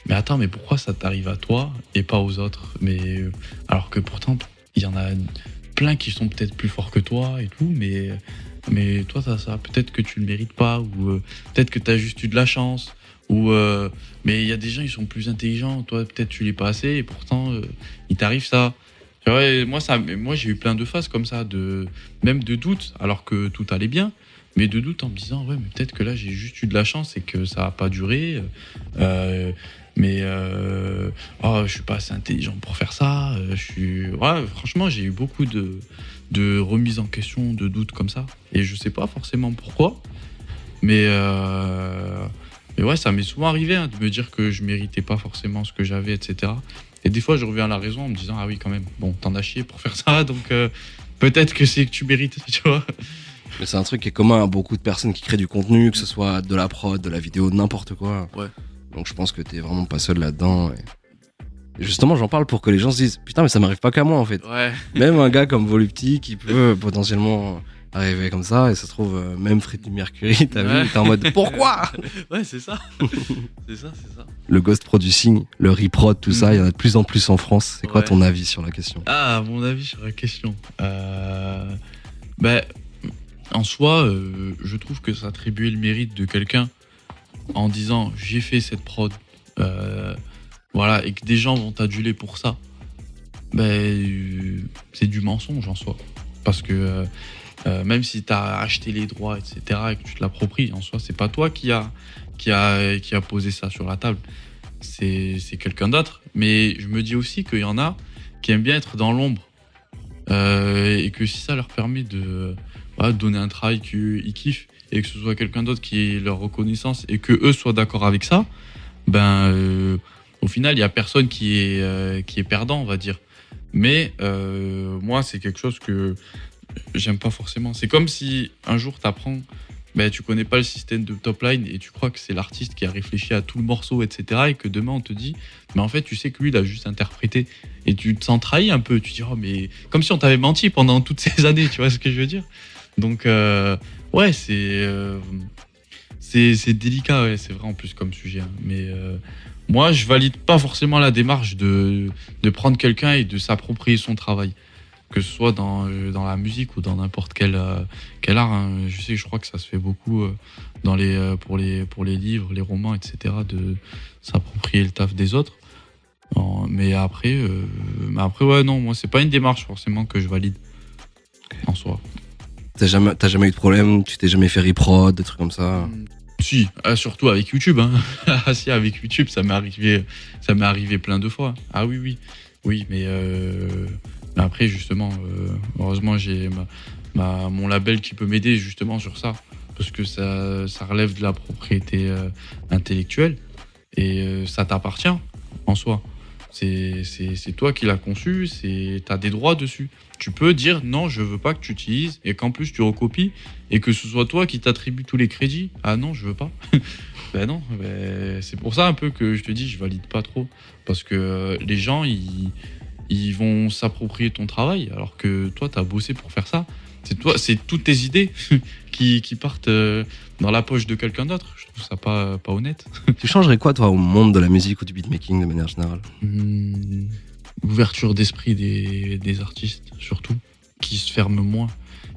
mais attends, mais pourquoi ça t'arrive à toi et pas aux autres? Mais euh, alors que pourtant, il y en a plein qui sont peut-être plus forts que toi et tout, mais mais toi t'as ça, peut-être que tu le mérites pas ou euh, peut-être que t'as juste eu de la chance ou euh, mais il y a des gens ils sont plus intelligents, toi peut-être tu l'es pas assez et pourtant euh, il t'arrive ça. Tu et moi ça, moi j'ai eu plein de phases comme ça de même de doutes alors que tout allait bien mais de doute en me disant ouais mais peut-être que là j'ai juste eu de la chance et que ça a pas duré euh, mais euh, oh, je suis pas assez intelligent pour faire ça euh, je suis ouais, franchement j'ai eu beaucoup de de remises en question de doutes comme ça. Et je sais pas forcément pourquoi mais euh, mais ouais ça m'est souvent arrivé hein, de me dire que je méritais pas forcément ce que j'avais etc et des fois je reviens à la raison en me disant ah oui quand même bon t'en as chié pour faire ça donc peut-être que c'est que tu mérites tu vois Mais c'est un truc qui est commun à beaucoup de personnes qui créent du contenu, que ce soit de la prod, de la vidéo, n'importe quoi. Ouais. Donc je pense que t'es vraiment pas seul là-dedans. Et... et justement, j'en parle pour que les gens se disent Putain, mais ça m'arrive pas qu'à moi en fait. ouais Même un gars comme Volupti qui peut potentiellement arriver comme ça, et ça se trouve, euh, même Freddie Mercury, t'as Ouais. vu, t'es en mode Pourquoi? Ouais, c'est ça. c'est ça, c'est ça. Le ghost producing, le reprod, tout ça, Mhm. il y en a de plus en plus en France. C'est quoi Ouais. ton avis sur la question? Ah, mon avis sur la question. Euh, ben, en soi, euh, je trouve que ça attribuer le mérite de quelqu'un en disant j'ai fait cette prod, euh, voilà, et que des gens vont t'aduler pour ça, ben, euh, c'est du mensonge en soi. Parce que même si tu as acheté les droits, etc., et que tu te l'appropries, en soi, c'est pas toi qui a, posé ça sur la table. C'est quelqu'un d'autre. Mais je me dis aussi qu'il y en a qui aiment bien être dans l'ombre. Et que si ça leur permet de donner un travail qu'ils kiffent et que ce soit quelqu'un d'autre qui ait leur reconnaissance et que eux soient d'accord avec ça, ben euh, au final il y a personne qui est euh, qui est perdant on va dire. Mais euh, moi c'est quelque chose que j'aime pas forcément. C'est comme si un jour t'apprends ben, tu connais pas le système de top line et tu crois que c'est l'artiste qui a réfléchi à tout le morceau, etc. Et que demain on te dit, mais en fait tu sais que lui il a juste interprété et tu te sens trahi un peu. Tu te dis, oh, mais comme si on t'avait menti pendant toutes ces années, tu vois ce que je veux dire? Donc, euh, ouais, c'est. euh, délicat, c'est vrai en plus comme sujet. hein. Mais euh, moi, je valide pas forcément la démarche de, prendre quelqu'un et de s'approprier son travail. Que ce soit dans, la musique ou dans n'importe quel, art. hein. Je sais, je crois que ça se fait beaucoup dans les, pour, les, livres, les romans, etc. de s'approprier le taf des autres. Mais après, euh, mais après, ouais, non, moi, c'est pas une démarche forcément que je valide en soi. T'as jamais, t'as jamais eu de problème, tu t'es jamais fait reprod, des trucs comme ça. Si, ah, surtout avec YouTube. Hein. Ah, si, avec YouTube, ça m'est arrivé, ça m'est arrivé plein de fois. Ah oui, oui, oui, mais, euh, après justement, euh, heureusement j'ai ma, mon label qui peut m'aider justement sur ça, parce que ça, relève de la propriété euh, intellectuelle et ça t'appartient en soi. C'est toi qui l'as conçu, tu as des droits dessus. Tu peux dire non, je veux pas que tu utilises et qu'en plus tu recopies et que ce soit toi qui t'attribue tous les crédits. Ah non, je veux pas. ben non, ben, c'est pour ça un peu que je te dis, je valide pas trop. Parce que euh, les gens, ils, ils vont s'approprier ton travail alors que toi, tu as bossé pour faire ça. C'est toi, c'est toutes tes idées qui, qui partent euh, dans la poche de quelqu'un d'autre. Je trouve ça pas, pas honnête. Tu changerais quoi, toi, au monde de la musique ou du beatmaking de manière générale? Hmm, L'ouverture d'esprit des, artistes, surtout, qui se ferment moins,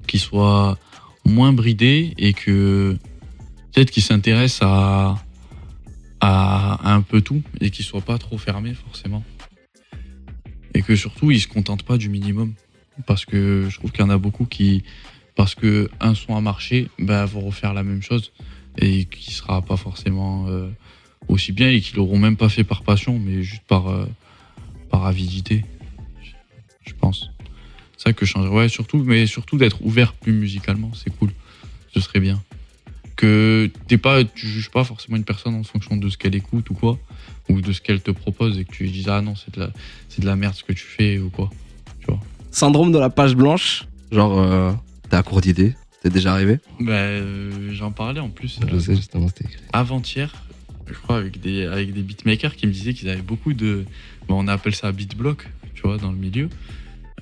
qui soient moins bridés et que peut-être qu'ils s'intéressent à, un peu tout et qu'ils soient pas trop fermés forcément. Et que surtout, ils se contentent pas du minimum. Parce que je trouve qu'il y en a beaucoup qui, parce que un son a marché, ben, vont refaire la même chose et qui sera pas forcément euh, aussi bien et qui l'auront même pas fait par passion, mais juste par, euh, par avidité, je pense. C'est ça que je changerais. Ouais, surtout, mais surtout d'être ouvert plus musicalement, c'est cool. Ce serait bien. Que t'es pas, tu juges pas forcément une personne en fonction de ce qu'elle écoute ou quoi, ou de ce qu'elle te propose et que tu lui dises ah non c'est de la, c'est de la merde ce que tu fais ou quoi. Syndrome de la page blanche Genre, euh, t'es à court d'idées T'es déjà arrivé? Bah, euh, j'en parlais en plus. Je euh, sais, justement, c'était écrit. avant-hier, je crois, avec des, avec des beatmakers qui me disaient qu'ils avaient beaucoup de. On appelle ça beat block, tu vois, dans le milieu.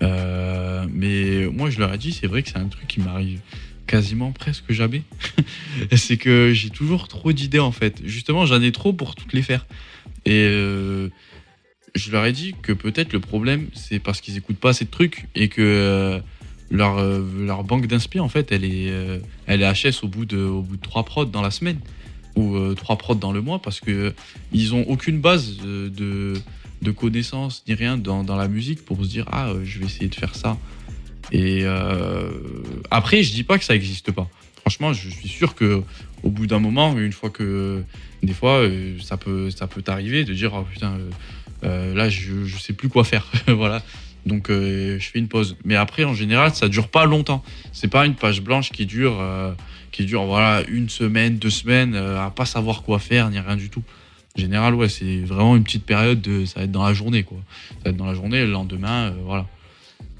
Euh, mais moi, je leur ai dit, c'est vrai que c'est un truc qui m'arrive quasiment presque jamais. c'est que j'ai toujours trop d'idées, en fait. Justement, j'en ai trop pour toutes les faire. Et euh, je leur ai dit que peut-être le problème, c'est parce qu'ils écoutent pas assez de trucs et que. euh, leur, banque d'inspi, en fait, elle est, HS au bout de, au bout de trois prods dans la semaine ou trois prods dans le mois parce que ils ont aucune base de, de connaissances ni rien dans, la musique pour se dire ah euh, je vais essayer de faire ça. Et euh, après je dis pas que ça existe pas. Franchement je suis sûr que au bout d'un moment une fois que des fois euh, ça peut ça peut t'arriver de dire oh putain là je, je sais plus quoi faire. Voilà. Donc je fais une pause. Mais après en général ça dure pas longtemps. C'est pas une page blanche qui dure qui dure voilà une semaine, deux semaines, à pas savoir quoi faire ni rien du tout. Général, ouais, c'est vraiment une petite période de, ça va être dans la journée quoi. Ça va être dans la journée, le lendemain, euh, voilà.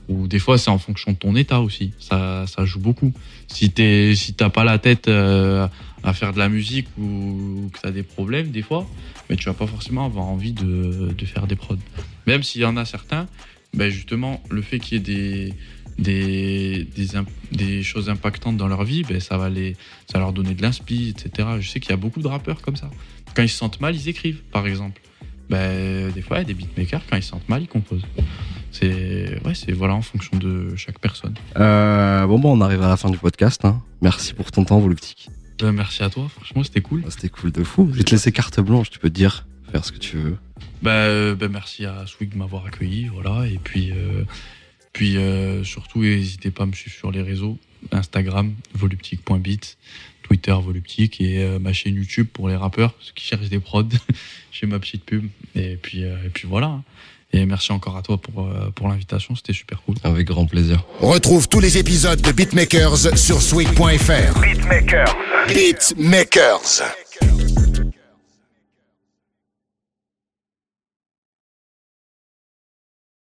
Ou des fois, c'est en fonction de ton état aussi. Ça, ça joue beaucoup. Si t'es, si t'as pas la tête euh, à faire de la musique ou, ou que t'as des problèmes des fois, mais tu vas pas forcément avoir envie de, de faire des prods. Même s'il y en a certains, ben justement, le fait qu'il y ait des des, des, choses impactantes dans leur vie, ben ça va les, ça leur donner de l'inspi, etc. Je sais qu'il y a beaucoup de rappeurs comme ça. Quand ils se sentent mal, ils écrivent, par exemple. Ben, des fois, il y a des beatmakers, quand ils se sentent mal, ils composent. C'est ouais, c'est voilà en fonction de chaque personne. Euh, bon, bon, on arrive à la fin du podcast. hein. Merci pour ton temps, Voluptique. Ben, merci à toi, franchement, c'était cool. C'était cool de fou. Je vais te laisser carte blanche, tu peux te dire, faire ce que tu veux. Ben, euh, ben, merci à Swig de m'avoir accueilli, voilà. Et puis, euh, puis euh, surtout, n'hésitez pas à me suivre sur les réseaux Instagram, voluptique.beat, Twitter, voluptique, et euh, ma chaîne YouTube pour les rappeurs, ceux qui cherchent des prods. J'ai ma petite pub. Et puis, euh, et puis voilà. hein. Et merci encore à toi pour, euh, pour l'invitation, c'était super cool. Avec grand plaisir. Retrouve tous les épisodes de Beatmakers sur swig.fr. Beatmakers. Beatmakers.